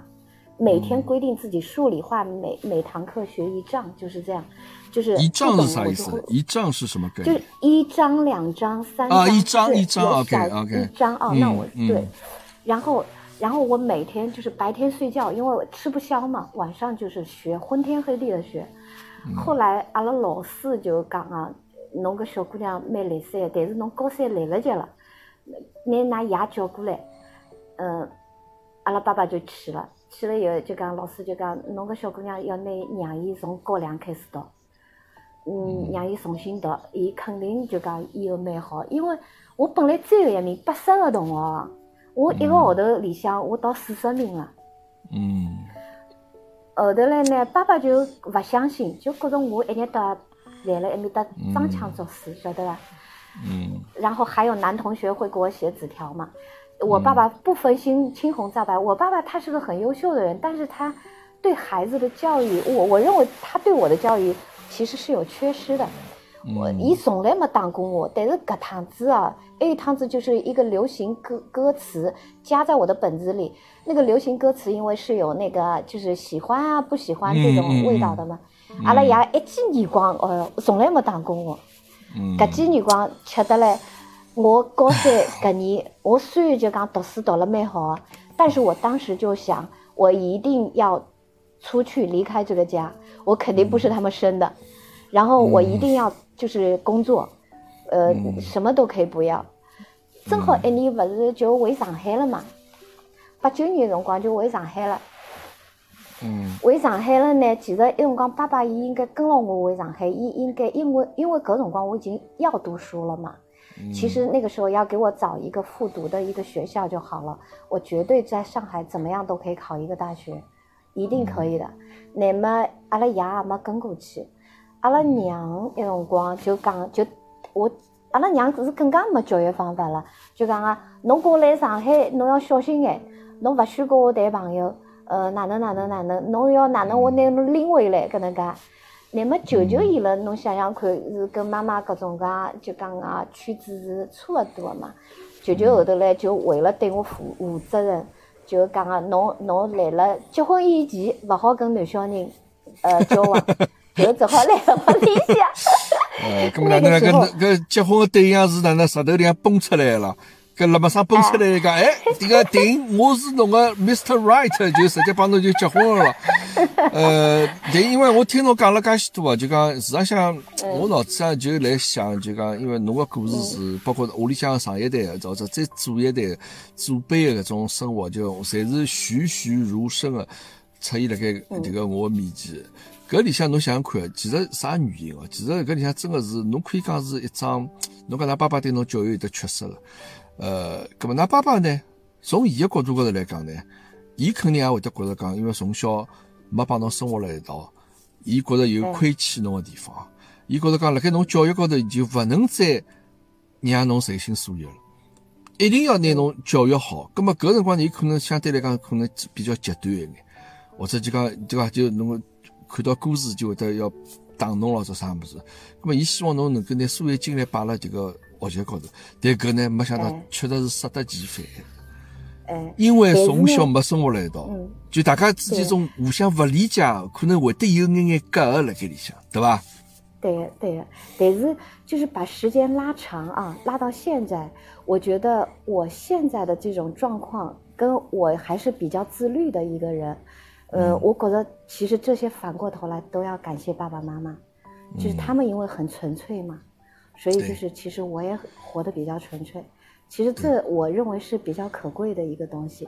每天规定自己数理化每每堂课学一仗，就是这样。就是一章是啥意思？一章是什么概念？就是一张、两张、三章，一张一张，OK OK。一张啊，那我对，然后然后我每天就是白天睡觉，因为我吃不消嘛，晚上就是学昏天黑地的学。后来阿拉老师就讲啊，侬个小姑娘蛮来三，但是侬高三来不及了，拿㑚爷叫过来，嗯，阿拉爸爸就去了，去了以后就讲老师就讲，侬个小姑娘要拿让伊从高两开始读，嗯，让伊重新读，伊肯定就讲以后蛮好，因为我本来最后一名八十个同学，我一个号头里向我到四十名了，嗯，后头来呢，爸爸就勿相信，就觉着我一日到来了埃面搭装腔作势，晓得伐？嗯，然后还有男同学会给我写纸条嘛。我爸爸不分青青红皂白，我爸爸他是个很优秀的人，但是他对孩子的教育，我我认为他对我的教育其实是有缺失的。我伊从来没打过我，但是搿趟子啊，那一趟子就是一个流行歌歌词加在我的本子里。那个流行歌词因为是有那个就是喜欢啊不喜欢这种味道的嘛。阿拉爷一记耳光，哦，从来没打过我。搿几年光吃得来，我高三 搿年，我虽然就讲读书读了蛮好，但是我当时就想，我一定要出去离开这个家，我肯定不是他们生的，然后我一定要就是工作，呃，什么都可以不要。正好一年不是就回上海了嘛，八九年辰光就回上海了。嗯回上海了呢，其实那辰光爸爸伊应该跟了我回上海，伊应该因为因为搿辰光我已经要读书了嘛。其实那个时候要给我找一个复读的一个学校就好了，我绝对在上海怎么样都可以考一个大学，一定可以的。那么阿拉爷也没跟过去，阿拉娘那辰光就讲就我阿拉娘只是更加没教育方法了，就讲啊，侬过来上海侬要小心眼，侬勿许跟我谈朋友。呃，哪能哪能哪能？侬要哪能？我拿侬拎回来，搿能介。那么舅舅伊了，侬想想看，是跟妈妈搿种介，就讲个，圈子是差勿多个嘛。舅舅后头来就为了对我负负责任，就讲个，侬侬来了结婚以前勿好跟男小人呃交往，就只好来了屋里向。呃，搿么哪能搿搿结婚的对象是哪能石头里向蹦出来了？搿辣么上蹦出来一个，哎，这个顶，我是侬个 Mr. Right，就直接帮侬就结婚了。呃，但因为我听侬讲了介许多啊，就讲实际上我脑子上就来想，就讲因为侬个故事是包括屋里向上一代，或者再祖一代祖辈的搿种生活，就侪是栩栩如生的出现辣盖这个我面前。搿里向侬想想看，其实啥原因哦？其实搿里向真的是侬可以讲是一张，侬讲㑚爸爸对侬教育有得缺失了。呃，搿么，㑚爸爸呢？从伊个角度高头来讲呢，伊肯定也会得觉着讲，因为从小没帮侬生活辣一道，伊觉着有亏欠侬个地方，伊觉着讲辣盖侬教育高头就勿能再让侬随心所欲了，一定要拿侬教育好。咁么，搿辰光伊可能相对来讲可能比较极端一眼，或者就讲对伐？就侬看到歌词就会得要打侬咯，做啥物事？咁么，伊希望侬能够拿所有精力摆辣这个。学习高头，但搿呢，没想到确实是适得其反。哎，因为从小没生活辣一道，就大家之间种互相勿理解，可能会得有眼眼隔阂辣盖里向，对伐？对对，但是就是把时间拉长啊，拉到现在，我觉得我现在的这种状况，跟我还是比较自律的一个人。呃，我觉得其实这些反过头来都要感谢爸爸妈妈，就是他们因为很纯粹嘛。所以就是，其实我也活得比较纯粹。其实这我认为是比较可贵的一个东西。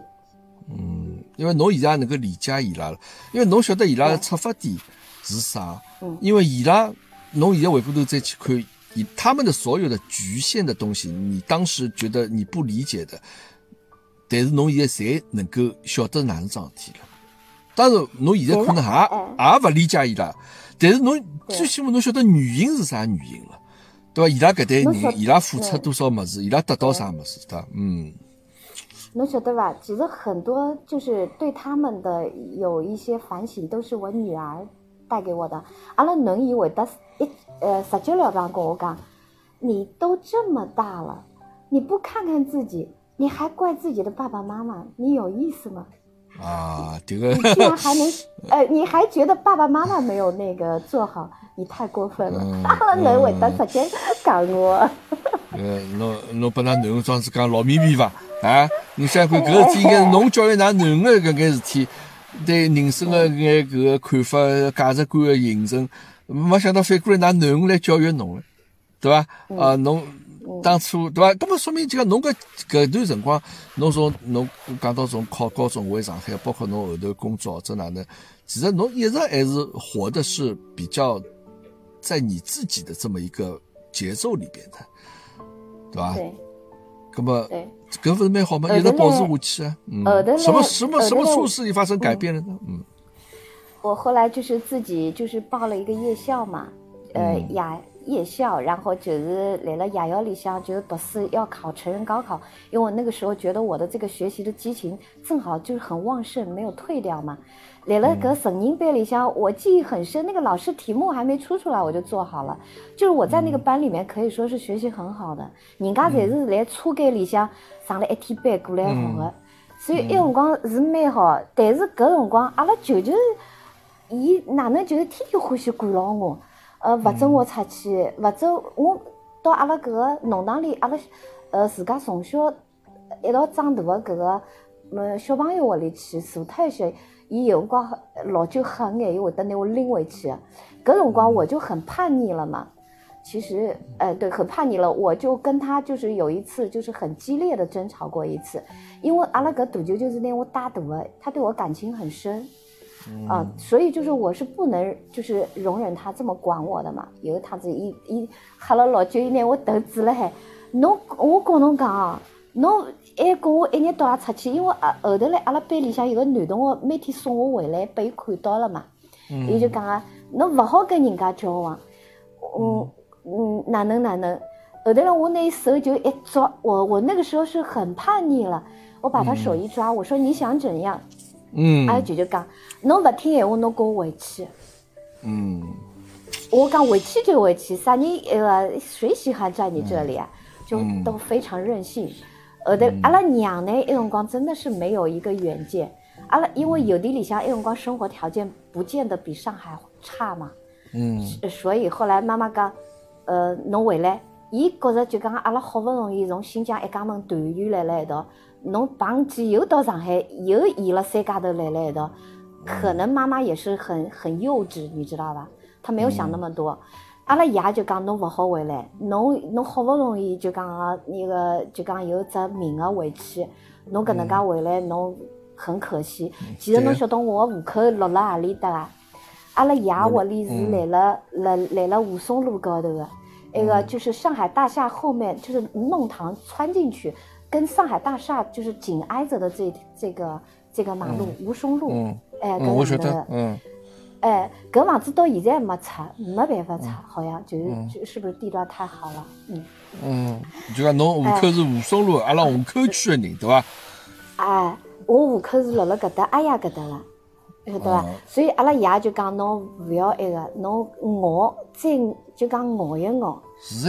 嗯，因为侬现在能够理解伊拉了，因为侬晓得伊拉的出发点是啥。嗯。因为伊拉，侬现在回过头再去看，以他们的所有的局限的东西，你当时觉得你不理解的，但是侬现在才能够晓得哪能桩事体了。当然，侬现在可能还也勿理解伊拉，但是侬最起码侬晓得原因是啥原因了。对伐？伊拉搿代人，伊拉付出多少物事，伊拉得到啥物事，对伐？嗯。侬晓得伐？其实很多就是对他们的有一些反省，都是我女儿带给我的。阿拉囡儿会得一呃十九了刚跟我讲，你都这么大了，你不看看自己，你还怪自己的爸爸妈妈，你有意思吗？啊，这个。你居然还能，呃，你还觉得爸爸妈妈没有那个做好？你太过分了！阿拉囡会得直接讲我。呃，侬侬把㑚囡装子讲老秘密伐？啊，你想看搿事体，应该是侬教育㑚囡个搿眼事体，对人生的眼搿个看法、价值观的形成，没想到反过来㑚囡来教育侬了，对伐？啊，侬当初对伐？搿么说明就讲侬搿搿段辰光，侬从侬讲到从考高中回上海，包括侬后头工作或者哪能，其实侬一直还是活的是比较在你自己的这么一个节奏里边的，对伐？对。搿么，搿勿是蛮好吗？一直保持下去啊。嗯。什么什么什么促使你发生改变了呢？嗯。我后来就是自己就是报了一个夜校嘛，呃，雅。夜校，然后就是来了夜校里向，就是读书要考成人高考。因为我那个时候觉得我的这个学习的激情正好就是很旺盛，没有退掉嘛。来了个成人班里向，我记忆很深，那个老师题目还没出出来我就做好了。就是我在那个班里面可以说是学习很好的，人家侪是来车间里向上了一天班过来学的，所以那辰光是蛮好。但是搿辰光阿拉舅舅，伊哪能就是天天欢喜管牢我。呃，勿准我出去，勿准我到阿拉搿个弄堂里，阿拉呃自家从小一道长大的搿个呃小朋友屋里去坐脱一些，伊有辰光老舅狠眼，伊会得拿我拎回去。搿辰光我就很叛逆了嘛。其实，呃，对，很叛逆了。我就跟他就是有一次就是很激烈的争吵过一次，因为阿拉搿大舅就是拿我带大的，他对我感情很深。啊，所以就是我是不能就是容忍他这么管我的嘛。有一趟子，一一吓了老酒一拿我头指了海。侬我跟侬讲啊，侬还跟我一日到夜出去，因为啊后头来阿拉班里向有个男同学每天送我回来，被伊看到了嘛。伊就讲啊，侬勿好跟人家交往。嗯嗯，哪能哪能？后头来我那手就一抓，我我那个时候是很叛逆了，我把他手一抓，我说你想怎样？嗯，阿舅舅讲，侬勿听闲话，侬跟我回去。嗯，我讲回去就回去，啥人那个谁喜欢在你这里啊？就都非常任性。后头阿拉娘呢，那辰光真的是没有一个远见。阿拉因为有的里向那辰光生活条件不见得比上海差嘛。嗯。所以后来妈妈讲，呃，侬回来，伊觉着就讲阿拉好不容易从新疆一家门团圆来了一道。侬碰见又到上海，又移了三家头来了一道，可能妈妈也是很很幼稚，你知道吧？她没有想那么多。阿拉爷就讲侬勿好回来，侬侬好不容易就讲啊，那个就讲有只名额回去，侬搿能介回来，侬很可惜。其实侬晓得我户口落辣何里搭啊？阿拉爷屋里是来了来来了武松路高头的，那个就是上海大厦后面，就是弄堂穿进去。跟上海大厦就是紧挨着的这这个这个马路吴淞路，哎，我晓得，嗯，哎，搿房子到现在没拆，没办法拆，好像就是就是不是地段太好了，嗯，嗯，就讲侬户口是吴淞路，阿拉虹口区的人对伐？哎，我户口是辣辣搿搭阿爷搿搭了，晓得伐？所以阿拉爷就讲侬勿要埃个，侬熬再就讲熬一熬，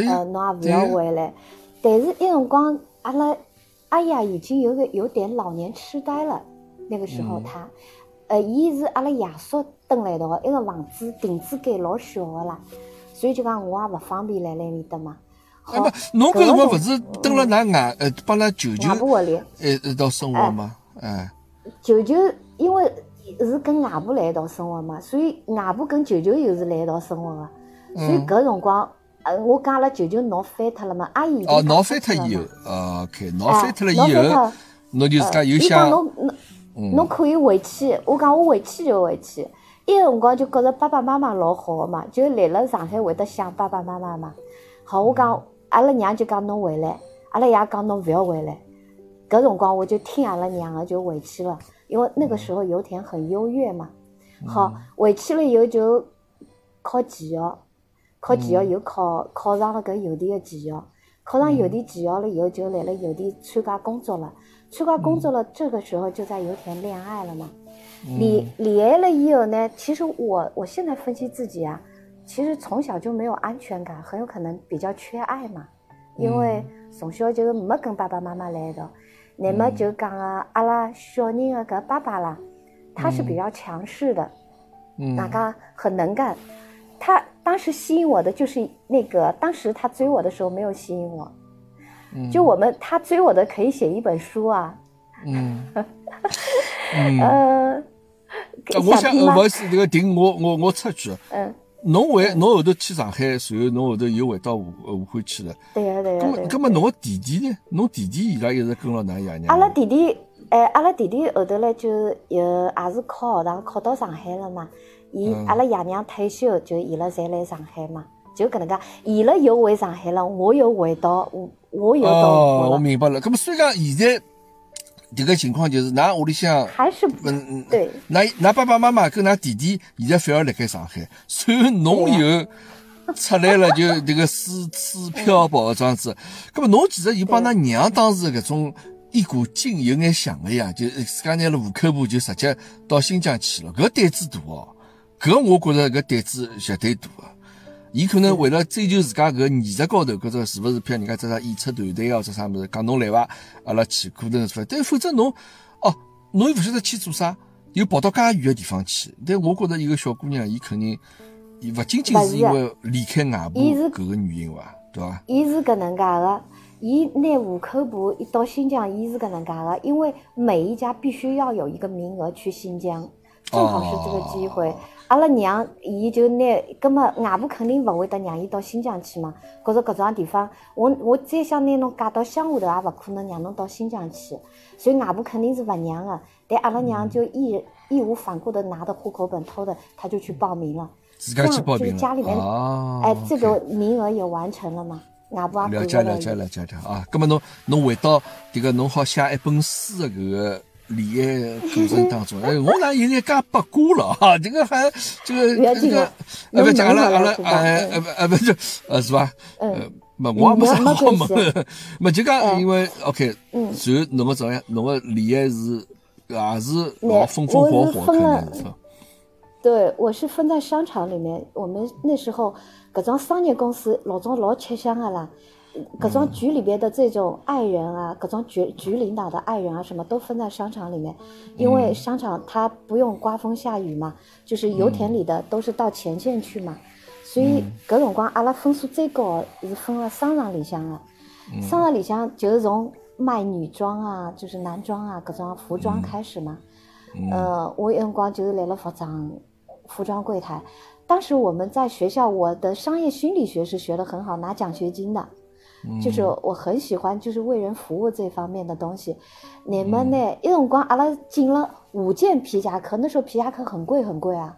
呃，侬也勿要回来。但是一辰光阿拉。阿爷已经有个有点老年痴呆了，那个时候他，呃，伊是阿拉爷叔蹲来一道，一个房子亭子间老小的啦，所以就讲我也勿方便来那面搭嘛。好，侬搿辰光勿是蹲了㑚外，呃，帮㑚舅舅屋里，一一道生活吗？哎，舅舅因为是跟外婆来一道生活嘛，所以外婆跟舅舅又是来一道生活的，所以搿辰光。呃，我讲了舅舅闹翻脱了嘛，阿姨哦，闹翻脱以后，哦，OK，闹翻脱了以后，侬就自家又想，侬侬侬可以回去，我讲我回去就回去，伊个辰光就觉着爸爸妈妈老好个嘛，就来了上海会得想爸爸妈妈嘛。好，我讲阿拉娘就讲侬回来，阿拉爷讲侬勿要回来，搿辰光我就听阿拉娘个就回去了，因为那个时候油田很优越嘛。好，回去了以后就考技校。考技校又考考上了搿邮电的技校，考上邮电技校了以后就来了邮电参加工作了，参加工作了，这个时候就在油田恋爱了嘛。恋恋爱了以后呢，其实我我现在分析自己啊，其实从小就没有安全感，很有可能比较缺爱嘛，因为从小就没跟爸爸妈妈来一道。那么就讲啊，阿拉小人的搿爸爸啦，他是比较强势的，哪个很能干。他当时吸引我的就是那个，当时他追我的时候没有吸引我，就我们他追我的可以写一本书啊。嗯，呃，我想，不好意思，这个停，我我我插句。嗯。侬回侬后头去上海，随后侬后头又回到武武汉去了。对啊对个。咁咁么侬个弟弟呢？侬弟弟伊拉一直跟牢㑚爷娘。阿拉弟弟，哎，阿拉弟弟后头来就又也是考学堂考到上海了嘛。伊阿拉爷娘退休，就伊拉侪来上海嘛。就搿能介，伊拉又回上海了，我又回到我，我又到哦，我明白了。咁么虽然讲现在。迭个情况就是，㑚屋里向还是嗯嗯对，㑚㑚爸爸妈妈跟㑚弟弟现在反而辣盖上海，虽然侬又出来了，就这个四处漂泊这样子，那么侬其实就帮㑚娘当时搿种一股劲有眼像个呀，就自家拿了户口簿就直接到新疆去了，搿胆子大哦，搿我觉着搿胆子绝对大个。伊可能为了追求自家搿艺术高头，搿只是勿是譬如人家只啥演出团队啊，或者啥物事，讲侬来伐？阿拉去，可能是但否则侬，哦，侬又勿晓得去做啥，又跑到介远个地方去。但我觉着一个小姑娘，伊肯定，伊勿仅仅是因为离开外婆搿个原因伐？对伐？伊是搿能介个，伊拿户口簿一到新疆，伊是搿能介个，因为每一家必须要有一个名额去新疆，正好是这个机会。阿拉娘，伊就拿，葛末外婆肯定勿会得让伊到新疆去嘛。觉着搿种地方，我我再想拿侬嫁到乡下头，也勿可能让侬到新疆去。所以外婆肯定是勿让个。但阿拉娘就义义无反顾的拿着户口本偷的，她就去报名了。自家去报名了。家里面，哎，这个名额也完成了嘛。外婆也了解了解了解了啊。葛末侬侬回到迭个侬好写一本书的搿个。恋爱过程当中，哎，我哪有眼介八卦了哈？这个还这个这个，呃，不讲了，阿拉哎，呃不呃不就呃是吧？呃，没我也没啥好问，没 就讲因为 OK，嗯，然后侬个怎样？侬个恋爱是也是老风风火火的，是对，我是分在商场里面，我们那时候搿种商业公司老早老吃香的啦。各种局里边的这种爱人啊，各种局局领导的爱人啊，什么都分在商场里面，因为商场它不用刮风下雨嘛，就是油田里的都是到前线去嘛，所以搿辰光阿拉分数最高是分了商场里向的，商场里向就是从卖女装啊，就是男装啊，各种服装开始嘛，呃，我有辰光就是来了服装服装柜台，当时我们在学校，我的商业心理学是学得很好，拿奖学金的。就是我很喜欢，就是为人服务这方面的东西。你们呢？一辰光阿拉进了五件皮夹克，那时候皮夹克很贵很贵啊。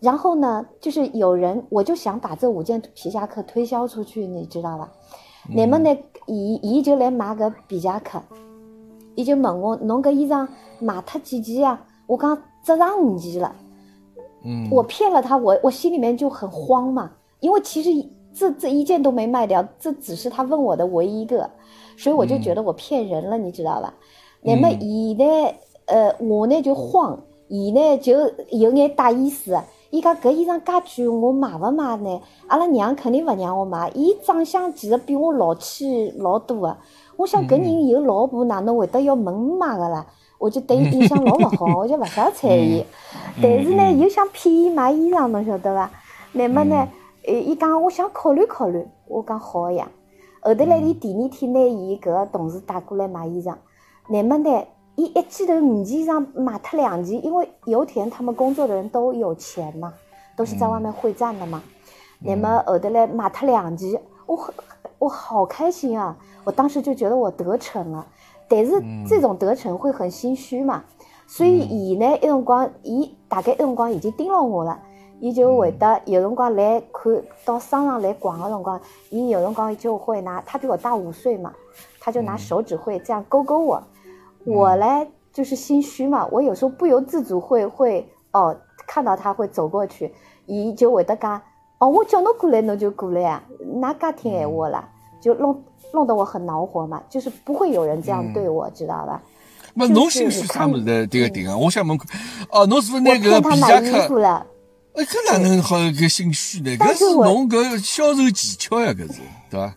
然后呢，就是有人，我就想把这五件皮夹克推销出去，你知道吧？你们呢？伊伊就来买个皮夹克，伊就问我：侬搿衣裳买脱几件啊？我讲只剩五件了。嗯，我骗了他，我我心里面就很慌嘛，因为其实。这这一件都没卖掉，这只是他问我的唯一一个，所以我就觉得我骗人了，你知道吧？那么伊呢，呃，我呢就慌，伊呢就有眼大意思，伊讲搿衣裳介贵，我买勿买呢？阿拉娘肯定勿让我买，伊长相其实比我老气老多的，我想搿人有老婆，哪能会得要问买个啦？我就对伊印象老勿好，我就勿想睬伊，但是呢又想骗伊买衣裳，侬晓得伐？那么呢？诶，伊讲我想考虑考虑，我讲好呀。后头来，伊第二天拿伊搿个同事带过来买衣裳，乃末呢，伊一记头五件衣裳买脱两件，因为油田他们工作的人都有钱嘛，都是在外面会战的嘛。乃末后头来买脱两件，我我好开心啊！我当时就觉得我得逞了，但是这种得逞会很心虚嘛，所以伊呢，一辰光，伊大概一辰光已经盯牢我了。伊就会得有辰光来看到商场来逛个辰光，伊有辰光就会拿他比我大五岁嘛，他就拿手指会这样勾勾我，我嘞就是心虚嘛，我有时候不由自主会会哦看到他会走过去，伊就会得讲哦我叫侬过来侬就过来啊，哪噶听闲话啦，就弄弄得我很恼火嘛，就是不会有人这样对我，知道吧？那侬心虚啥么子？这个点啊，我想问，哦，侬是不是那个皮夹克？哎，这哪能好搿心虚呢？搿是侬搿销售技巧呀，搿是对伐？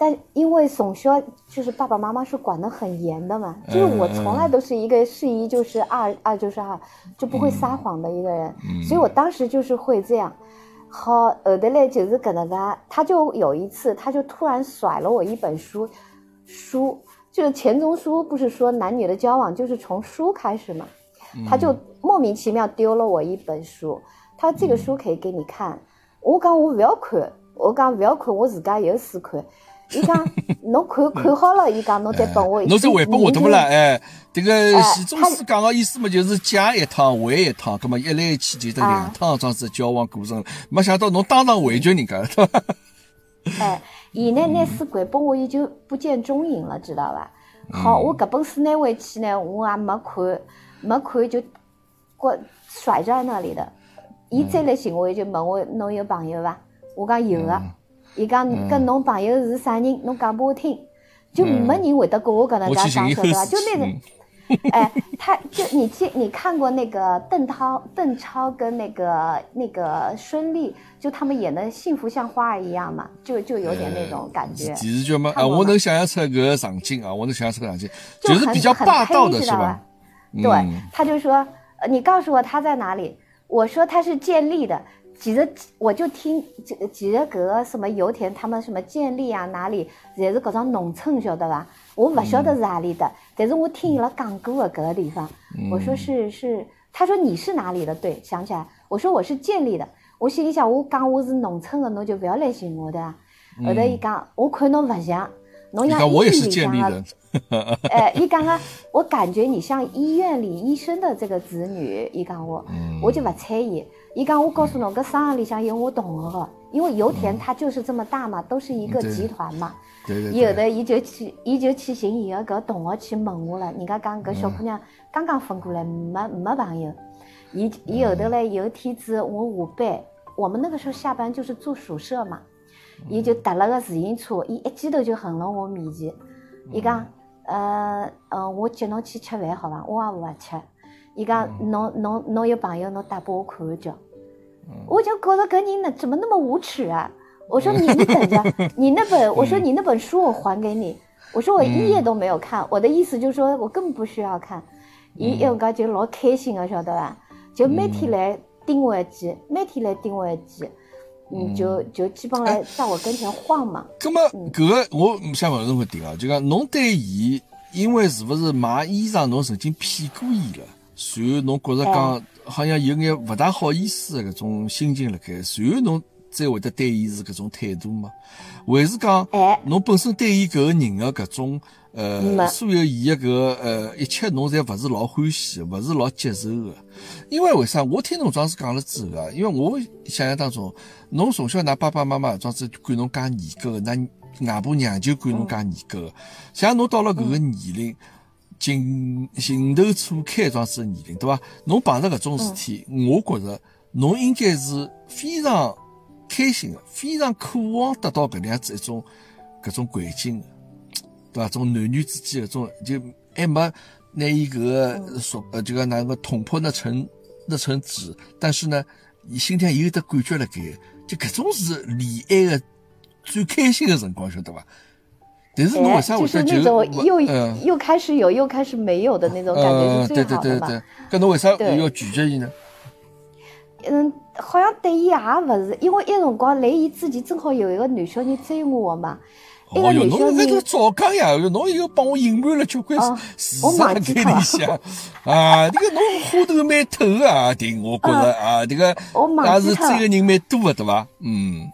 但因为从小就是爸爸妈妈是管得很严的嘛，就是我从来都是一个是一就是二二就是二，就不会撒谎的一个人，所以我当时就是会这样。好，后头嘞就是搿能个，他就有一次，他就突然甩了我一本书，书就是钱钟书不是说男女的交往就是从书开始嘛，他就莫名其妙丢了我一本书。他这个书可以给你看，我讲我勿要看，我讲勿要看，我自家有书看。伊讲 侬看看好了，伊讲侬再拨我，侬再回拨我，对不啦？哎，这个习总书讲个意思嘛，就是讲一趟还一趟，葛么一来一去就得两趟这样子交往过程。没想到侬当场回绝人家？哎，伊呢拿书还拨我，伊就不见踪影了，知道吧？好，我搿本书拿回去呢，我也没看，没看就挂甩在那里的。伊再来寻我，就问我侬有朋友伐？我讲有个。伊讲跟侬朋友是啥人？侬讲拨我听，就没人会得跟我搿能介讲，晓得伐？就那种，哎，他就你记，你看过那个邓超、邓超跟那个那个孙俪，就他们演的《幸福像花儿一样》嘛，就就有点那种感觉。电视剧嘛？啊，我能想象出搿个场景啊，我能想象出个场景，就是比较霸道的是吧？对，他就说，你告诉我他在哪里？我说他是建立的。其实我就听，其实搿个什么油田，他们什么建立啊，哪里，侪是搿种农村，晓得伐？我不晓得是哪里的，但是我听伊拉讲过搿个地方。我说是是，他说你是哪里的？对，想起来，我说我是建立的。我心里想，我讲我是农村的，侬就勿要来寻我的。后头伊讲，我看侬勿像，侬像医院里向的。哎，伊讲啊，我感觉你像医院里医生的这个子女。伊讲我，我就勿睬伊。伊讲我告诉侬，搿商场里向有我同学个，因为油田它就是这么大嘛，都是一个集团嘛。对对对。有的伊就去，伊就去寻伊个搿同学去问我了。人家讲搿小姑娘刚刚分过来，没没朋友。伊伊后头嘞有一天子我下班，我们那个时候下班就是住宿舍嘛。伊就搭了个自行车，伊一记头就横了我面前。伊讲，呃呃，我接侬去吃饭好伐？我也勿吃。伊讲侬侬侬有朋友，侬带拨我看一叫。我就觉得搿人呢怎么那么无耻啊！我说你你等着，你那本我说你那本书我还给你。我说我一页都没有看，我的意思就是说我根本不需要看。伊一讲就老开心个，晓得伐？就每天来盯我一记，每天来盯我一记，嗯，就就基本来在我跟前晃嘛。葛么搿个我想问侬个点啊，就讲侬对伊，因为是勿是买衣裳侬曾经骗过伊了？随后侬觉着讲好像有眼勿大好意思的搿种心情辣盖，随后侬才会得对伊是搿种态度吗？还是讲侬本身对伊搿个人的搿种呃，所有伊的搿呃一切侬侪勿是老欢喜，勿是老接受的？因为为啥？我听侬庄子讲了之后啊，因为我想象当中，侬从小㑚爸爸妈妈庄子管侬介严格的，㑚外婆娘就管侬介严格的，像侬到了搿个年龄。情情窦初开这样子的年龄，对伐？侬碰着搿种事体，我觉着侬应该是非常开心的，非常渴望得到搿能样子一种搿种环境，对伐？种男女之间搿种就还没拿伊搿个说呃，就讲哪个捅破那层那层纸，但是呢，伊心里有得感觉辣盖，就搿种是恋爱的最开心的辰光，晓得伐？但是侬为啥会得就又又开始有又开始没有的那种感觉是最好的嘛？搿侬为啥要拒绝伊呢？嗯，好像对伊也勿是，因为一辰光来伊之前正好有一个男小人追我嘛。哦哟，侬搿个早讲呀！侬又帮我隐瞒了交关事实在里向啊！这个侬花头蛮透啊，丁，我觉着啊，这个也是追个人蛮多的，对伐？嗯。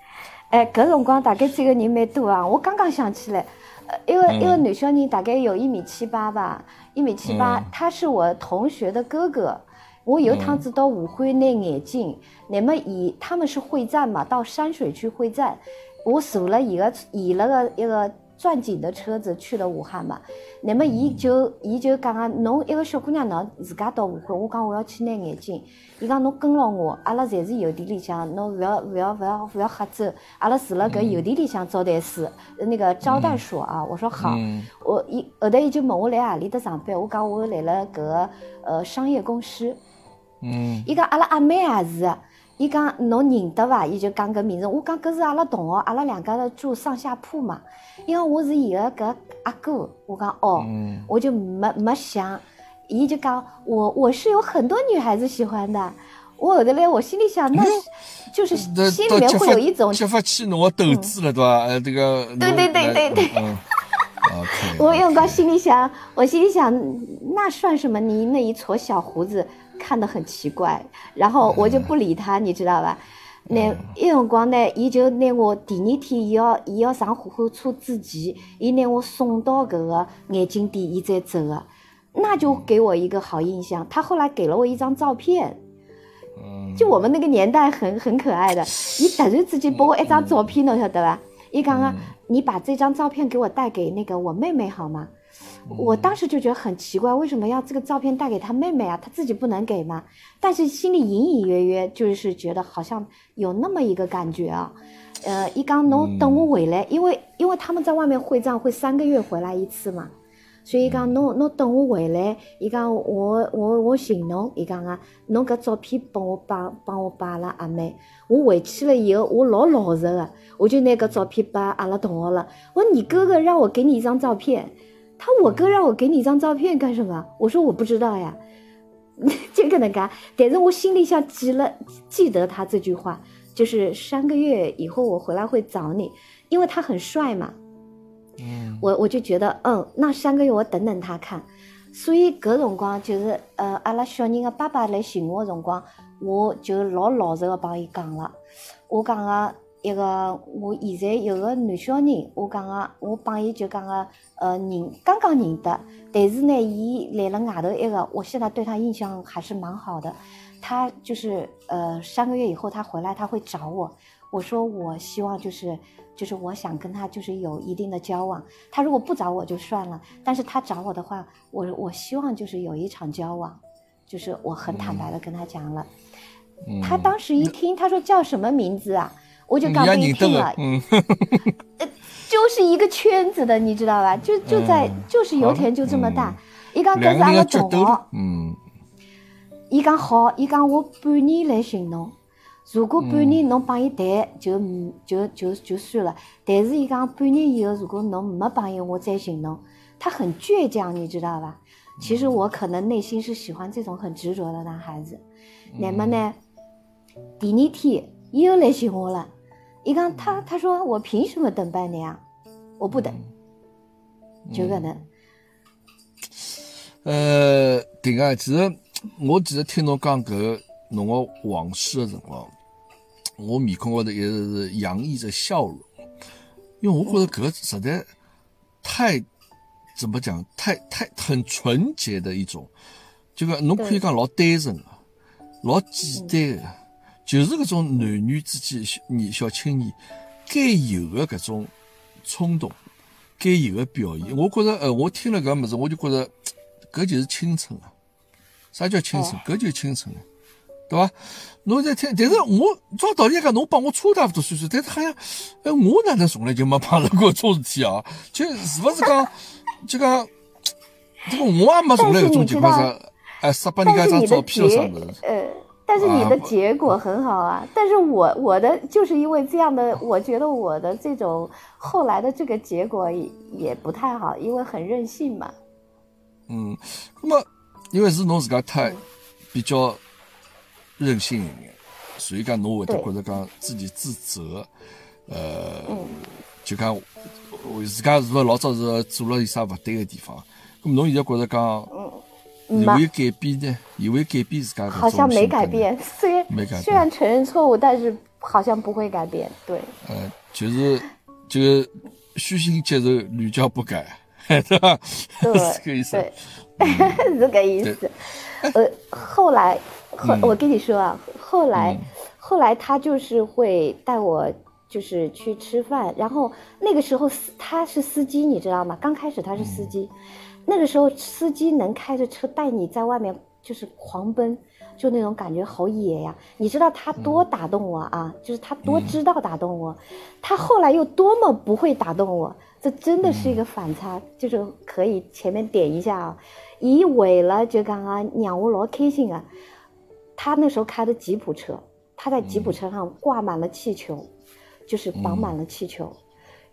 哎，搿辰光大概追个人蛮多啊！我刚刚想起来。呃，一个一个男小人大概有一米七八吧，一米七八，他是我同学的哥哥。我有趟子到武汉拿眼镜，那么以他们是会战嘛，到山水区会战，我坐了伊个伊那个一个。钻井的车子去了武汉嘛？那么，伊就伊就讲啊，侬一个小姑娘侬自家到武汉，我讲我要去拿眼镜。伊讲侬跟牢我，阿拉侪是邮递里向，侬勿要勿要勿要勿要瞎走。阿拉住了搿邮递里向招待室，那个招待所啊。我说好，我伊后头伊就问我来何里搭上班，我讲我来了搿个呃商业公司。嗯。伊讲阿拉阿妹也是。伊讲侬认得伐？伊就讲搿名字。我讲搿是阿拉同学，阿拉两家头住上下铺嘛。因为我是伊个搿阿哥，我讲哦，我就没没想。伊就讲我我是有很多女孩子喜欢的。我后头来，我心里想，那就是心里面会有一种激发起侬个斗志了，对伐？呃，这个对对对对对。我有光心里想，我心里想，那算什么？你那一撮小胡子。看得很奇怪，然后我就不理他，你知道吧？那一辰光呢，伊就拿我第二天，伊要伊要上火火车之前，伊拿我送到搿个眼镜店，伊再走个，那就给我一个好印象。他后来给了我一张照片，就我们那个年代很很可爱的，伊突然之间拨我一张照片，侬晓得伐？伊讲啊，你把这张照片给我带给那个我妹妹好吗？我当时就觉得很奇怪，为什么要这个照片带给他妹妹啊？他自己不能给吗？但是心里隐隐约约就是觉得好像有那么一个感觉啊。呃，一刚侬等我回来，因为因为他们在外面会战会三个月回来一次嘛，所以讲侬侬等我回来，伊讲我我我寻侬，伊讲啊，侬搿照片帮我帮帮我摆了阿妹，我回去了以后我老老实的，我就拿搿照片拨阿拉同学了。我说你哥哥让我给你一张照片。他我哥让我给你一张照片干什么？我说我不知道呀，这个能干，但是我心里想记了，记得他这句话，就是三个月以后我回来会找你，因为他很帅嘛。嗯，我我就觉得，嗯，那三个月我等等他看。所以搿辰光就是，呃，阿拉小人的爸爸来寻我的辰光，我就老老实的帮伊讲了，我讲个。一个，我现在有个男小人，我讲个，我帮伊就讲个，呃，认刚刚认得，但是呢，伊来了外头一个，我现在对他印象还是蛮好的。他就是，呃，三个月以后他回来他会找我，我说我希望就是，就是我想跟他就是有一定的交往。他如果不找我就算了，但是他找我的话，我我希望就是有一场交往，就是我很坦白的跟他讲了。他当时一听，他说叫什么名字啊？我就刚给你听了，呃，就是一个圈子的，你知道吧？就就在就是油田就这么大。伊讲搿是阿拉同学，嗯。伊讲好，伊讲我半年来寻侬，如果半年侬帮伊谈，就就就就算了。但是伊讲半年以后，如果侬没帮伊，我再寻侬。他很倔强，你知道吧？其实我可能内心是喜欢这种很执着的男孩子。那么呢，第二天又来寻我了。伊讲他他说我凭什么等半年啊？我不等，就可能。呃，对个，其实我其实听侬讲搿侬个往事的辰光，我面孔高头一直是洋溢着笑容，因为我觉得搿实在太怎么讲，太太很纯洁的一种，就讲侬可以讲老单纯个，老简单个。就是搿种男女之间，年小青年该有的搿种冲动，该有的表现。我觉着，呃，我听了搿物事，我就觉着，搿就是青春啊！啥叫青春？搿就是青春啊，对伐？侬在听，但是我照道理讲，侬帮我差大不多岁数，但是好像，哎，我哪能从来就没碰到过这种事体啊？就是勿是讲，就讲，这个我也没从来搿种情况下，哎，杀拨人家张照片啥物事？但是你的结果很好啊！但是我我的就是因为这样的，我觉得我的这种后来的这个结果也也不太好，因为很任性嘛。嗯，那么因为是侬自家太比较任性一点，所以讲侬会得觉得讲自己自责，呃，就讲我自家是不是老早是做了有啥不对的地方？那么侬现在觉得讲？有没有改变呢？有会改变自家？好像没改变，虽然没改虽然承认错误，但是好像不会改变。对，呃，就是就是虚心接受，屡教不改，对吧？对，是这个意思。对，这个意思。呃，后来后我跟你说啊，后来后来他就是会带我，就是去吃饭，然后那个时候司他是司机，你知道吗？刚开始他是司机。那个时候，司机能开着车带你在外面就是狂奔，就那种感觉好野呀！你知道他多打动我啊？就是他多知道打动我，他后来又多么不会打动我，这真的是一个反差，就是可以前面点一下啊。一为了就刚刚让我老开心啊，他那时候开的吉普车，他在吉普车上挂满了气球，就是绑满了气球。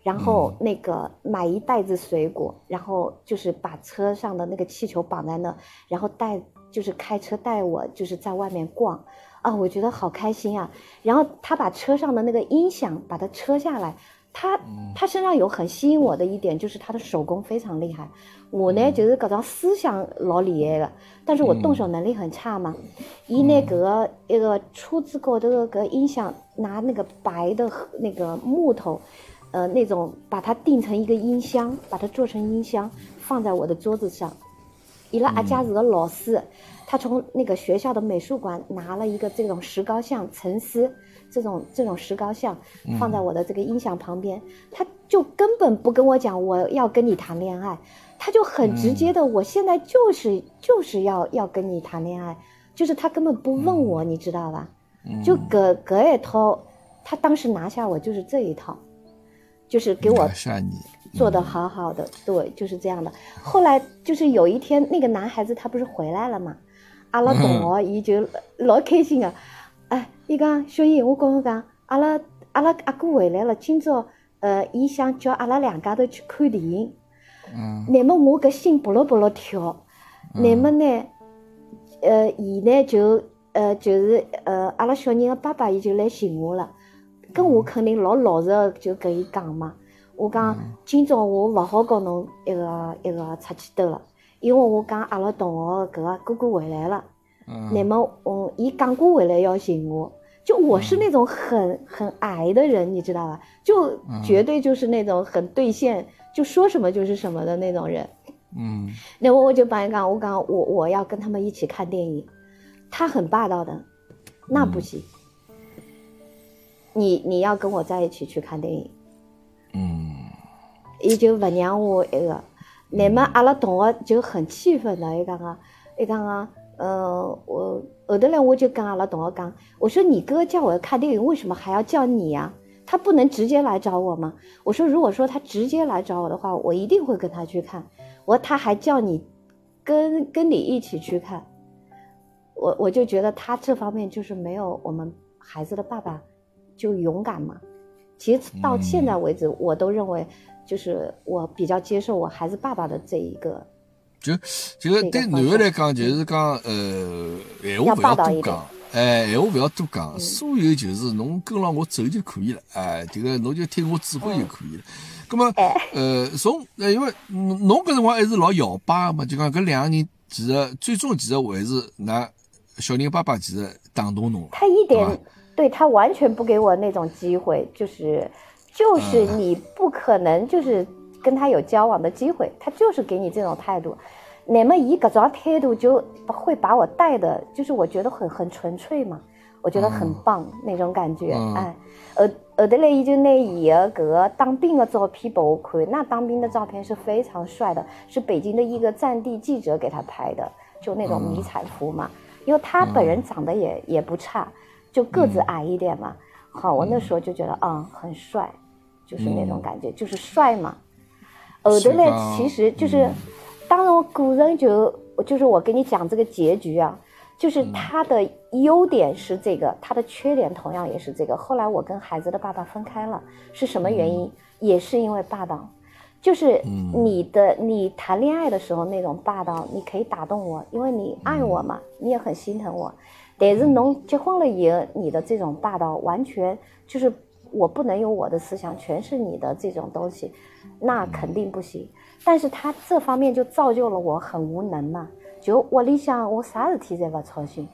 然后那个买一袋子水果，然后就是把车上的那个气球绑在那，然后带就是开车带我就是在外面逛，啊，我觉得好开心啊。然后他把车上的那个音响把它车下来，他他身上有很吸引我的一点就是他的手工非常厉害。我呢就是搿种思想老厉害的，但是我动手能力很差嘛。伊拿搿个一个车子高头的个音响，拿那个白的那个木头，呃，那种把它定成一个音箱，把它做成音箱，放在我的桌子上。伊拉阿加子的老师，他从那个学校的美术馆拿了一个这种石膏像，沉思这种这种石膏像，放在我的这个音响旁边，他就根本不跟我讲我要跟你谈恋爱，他就很直接的，我现在就是就是要要跟你谈恋爱，就是他根本不问我，你知道吧？就隔隔一套，他当时拿下我就是这一套，就是给我。做的好好的，对，就是这样的。后来就是有一天，那个男孩子他不是回来了嘛？阿拉同学伊就老开心的，哎，伊讲小英，我跟侬讲，阿拉阿拉阿哥回来了，今朝呃，伊想叫阿拉两家头去看电影。嗯。那么我搿心扑噜扑噜跳，那么呢，呃，伊呢就呃就是呃阿拉小人的爸爸伊就来寻我了，跟我肯定老老实的就跟伊讲嘛。我讲今朝我勿好跟侬一个一个出去兜了，因为我讲阿拉同学搿个哥哥回来了。嗯。那么，嗯，伊讲过回来要寻我，就我是那种很很矮的人，你知道吧？就绝对就是那种很兑现，就说什么就是什么的那种人。嗯。那我我就帮伊讲，我讲我我要跟他们一起看电影，他很霸道的，那不行。你你要跟我在一起去看电影。嗯，伊就勿让我一个，那么阿拉同学就很气愤的，伊讲个，伊讲个，嗯，我后头来我就跟阿拉同学讲，我说你哥叫我看电影，为什么还要叫你呀？他不能直接来找我吗？我说如果说他直接来找我的话，我一定会跟他去看。我他还叫你跟跟你一起去看，我我就觉得他这方面就是没有我们孩子的爸爸就勇敢嘛。其实到现在为止，我都认为，就是我比较接受我孩子爸爸的这一个。就就是对男的来讲，就是讲呃，闲话不要多讲，哎，闲话不要多讲，所有就是侬跟牢我走就可以了，哎，这个侬就听我指挥就可以了。那么呃，从呃，因为侬搿辰光还是老摇摆嘛，就讲搿两个人其实最终其实还是拿小人爸爸其实打动侬了，他一点。对他完全不给我那种机会，就是，就是你不可能就是跟他有交往的机会，他就是给你这种态度。那么以搿种态度就会把我带的，就是我觉得很很纯粹嘛，我觉得很棒那种感觉。哎，后后头来伊就拿伊的搿个当兵的照片给我看，那当兵的照片是非常帅的，是北京的一个战地记者给他拍的，就那种迷彩服嘛，因为他本人长得也也不差。就个子矮一点嘛，好，我那时候就觉得啊很帅，就是那种感觉，就是帅嘛。后头嘞，其实就是，当然我个人就就是我跟你讲这个结局啊，就是他的优点是这个，他的缺点同样也是这个。后来我跟孩子的爸爸分开了，是什么原因？也是因为霸道，就是你的你谈恋爱的时候那种霸道，你可以打动我，因为你爱我嘛，你也很心疼我。但是侬结婚了以后，你的这种霸道完全就是我不能有我的思想，全是你的这种东西，那肯定不行。但是他这方面就造就了我很无能嘛，就屋里向我啥事体侪不操心，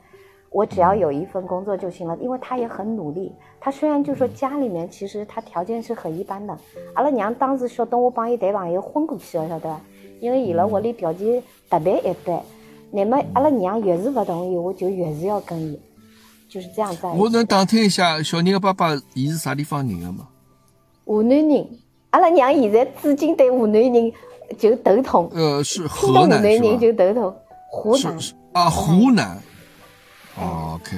我只要有一份工作就行了。因为他也很努力，他虽然就说家里面其实他条件是很一般的，阿拉娘当时说等我帮伊谈朋友昏过去了，晓得吧？因为伊拉屋里条件特别一般。那么阿拉娘越是勿同意，我就越是要跟伊，就是这样子。我能打听一下小人的爸爸，伊是啥地方人的吗？湖南人。阿拉娘现在至今对湖南人就头痛。呃，是河南湖南人就头痛。湖南。啊，湖南。OK，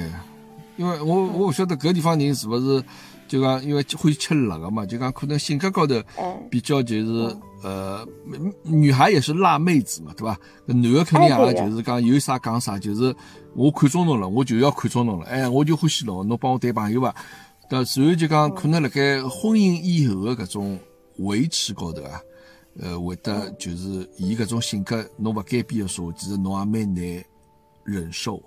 因为我我不晓得搿地方人是勿是就讲因为会吃辣的嘛，就讲可能性格高头比较就是。呃，女孩也是辣妹子嘛，对吧？男的肯定也就是讲有啥讲啥，就是我看中侬了，我就要看中侬了，哎，我就欢喜侬，侬帮我谈朋友吧。但随后就讲，可能辣盖婚姻以后的搿种维持高头啊，呃，会得就是以搿种性格侬勿改变的时候，其实侬也蛮难忍受。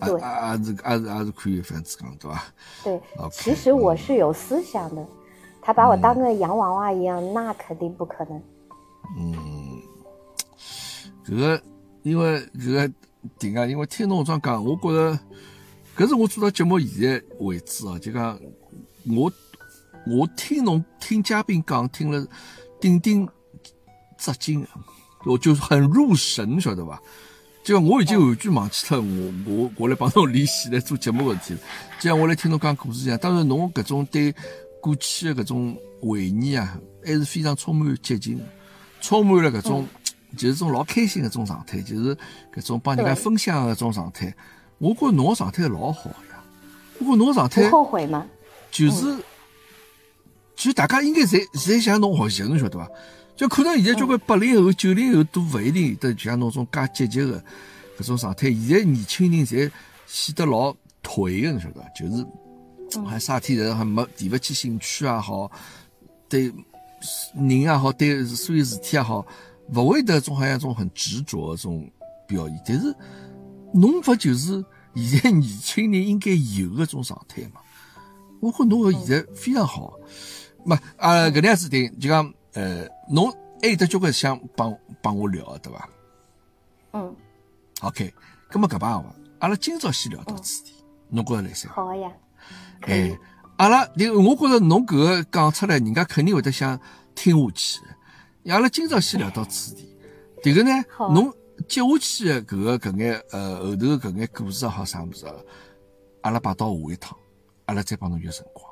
啊啊啊是啊是啊是可以这样子讲，对吧？对，其实我是有思想的，他把我当个洋娃娃一样，那肯定不可能。嗯，这个因为这个顶啊，因为听侬这样讲，我觉着，搿是我做到节目现在为止啊，就讲我我听侬听嘉宾讲，听了顶顶扎劲，我就很入神，晓得吧？就我已经完全忘记了我我我来帮侬联系来做节目问题了。就像我来听侬讲故事一样，当然侬搿种对过去的搿种回忆啊，还是非常充满激情，充满了搿种 就是种老开心的种状态，就是搿种帮人家分享的种状态。我觉侬状态老好呀，我觉侬状态后悔吗？就是，其实大家应该侪侪向侬学习，侬晓得伐？就可能现在交关八零后、九零后都勿一定有得像侬种介积极的搿种状态。现在年轻人侪显得老颓的，侬晓得伐？就是还啥体人还没提勿起兴趣也好，对人也好，对所有事体也好，勿会得种好像种很执着的种表现。但是侬勿就是现在年轻人应该有的种状态嘛？我觉侬个现在非常好。嘛啊，搿能样子的就讲。呃，侬还有得交关想帮帮我聊，对伐？嗯。OK，咁么搿把话，阿拉今朝先聊到此地，侬觉着来塞？好呀。哎，阿拉，我觉着侬搿个讲出来，人家肯定会得想听下去。阿拉今朝先聊到此地，迭个呢，侬接下去的搿个搿眼呃后头搿眼故事也好啥物事，阿拉摆到下一趟，阿拉再帮侬约辰光。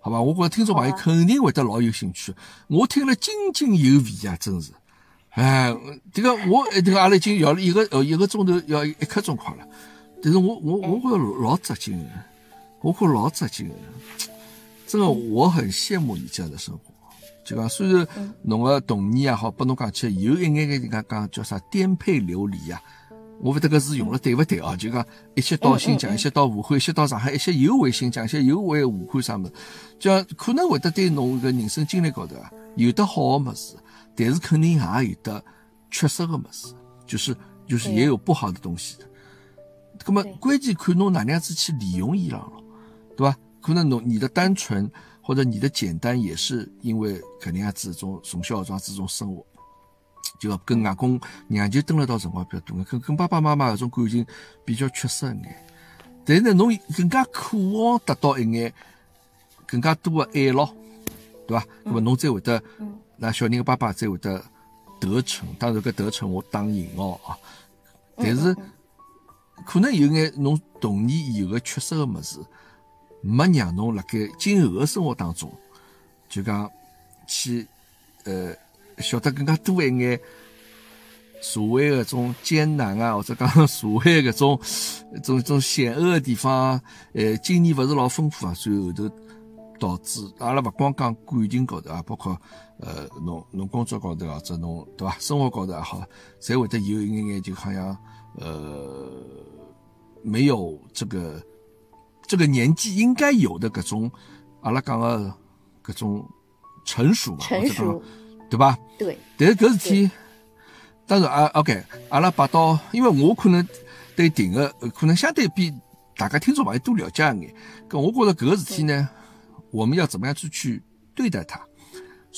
好吧，我觉着听众朋友肯定会得老有兴趣。我听了津津有味啊，真是。哎，这个我这个阿拉已经要了一个呃一个钟头，要一刻钟快了。但是我我我觉着老扎劲的，我觉老扎劲的。真的，我很羡慕你这样的生活。就讲虽然侬个童年也好，拨侬讲起有一眼眼人家讲叫啥颠沛流离呀。我不得个字用了对不对啊？就讲一些到新疆，一些到武汉，一些到上海，一些又回新疆，一些又回武汉啥么？就可能会得对侬个人生经历高头啊，有的好的么事，但是肯定也有的缺失的么事，就是就是也有不好的东西的。那么关键看侬哪能样子去利用伊拉了，对吧？可能侬你的单纯或者你的简单，也是因为搿能样子种从小这样子种生活。就要跟外公娘舅蹲了到辰光比较多，跟跟爸爸妈妈搿种感情比较缺失一眼。但是呢，侬更加渴望得到一眼更加多的爱咯，对吧？那么侬才会得，那小人的爸爸才会得得逞。当然，搿得逞我打引号啊。但是可能有眼侬童年有个缺失的物事，没让侬辣盖今后的生活当中，就讲去呃。晓得更加多一眼社会的种艰难啊，或者讲社会搿种种种险恶的地方，呃，经验勿是老丰富啊，所以后头导致阿拉勿光讲感情高头啊，包括呃，侬侬工作高头或者侬对伐，生活高头也好，侪会得有一眼眼就好像呃，没有这个这个年纪应该有的各种阿拉讲的各种成熟嘛，成熟。对吧？对。但是搿事体，当然啊，OK，阿拉摆到，因为我可能对定个可能相对比大家听众朋友多了解一眼。搿我觉着搿个事体呢，我们要怎么样去去对待它，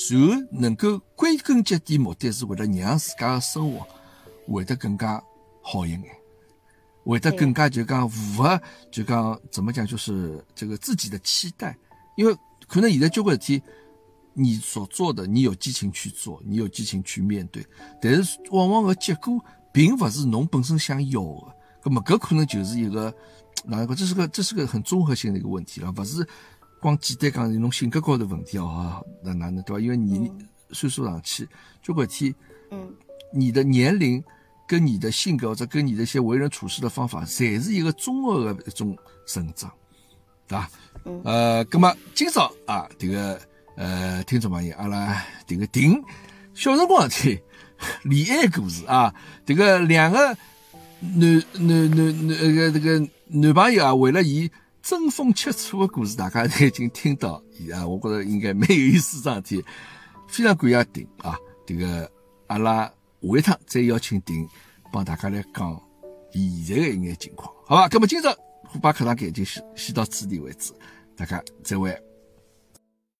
然后能够归根结底目的是为了让自家的生活会得更加好一眼，会得更加就讲符合就讲怎么讲就是这个自己的期待，因为可能现在交关事体。你所做的，你有激情去做，你有激情去面对，但是往往个结果并不是侬本身想要的，那么搿可能就是一个哪个？这是个这是个很综合性的一个问题了，不是光简单讲侬性格高头问题哦，那哪能对伐？因为你岁数上去，交关天，嗯，你的年龄跟你的性格或者跟你的一些为人处事的方法，侪是一个综合的一种成长，对吧？嗯，呃，那么今朝啊，这个。呃，听众朋友，阿拉这个顶小辰光 的恋爱故事啊，这个两个男男男男个这个男朋友啊，为了伊争风吃醋的故事，大家都已经听到啊，我觉得应该蛮有意思桩事体，非常感谢顶啊，这个阿拉下一趟再邀请丁帮大家来讲现在的一眼情况，好吧？那么今朝虎爸课堂间就先先到此地为止，大家再会。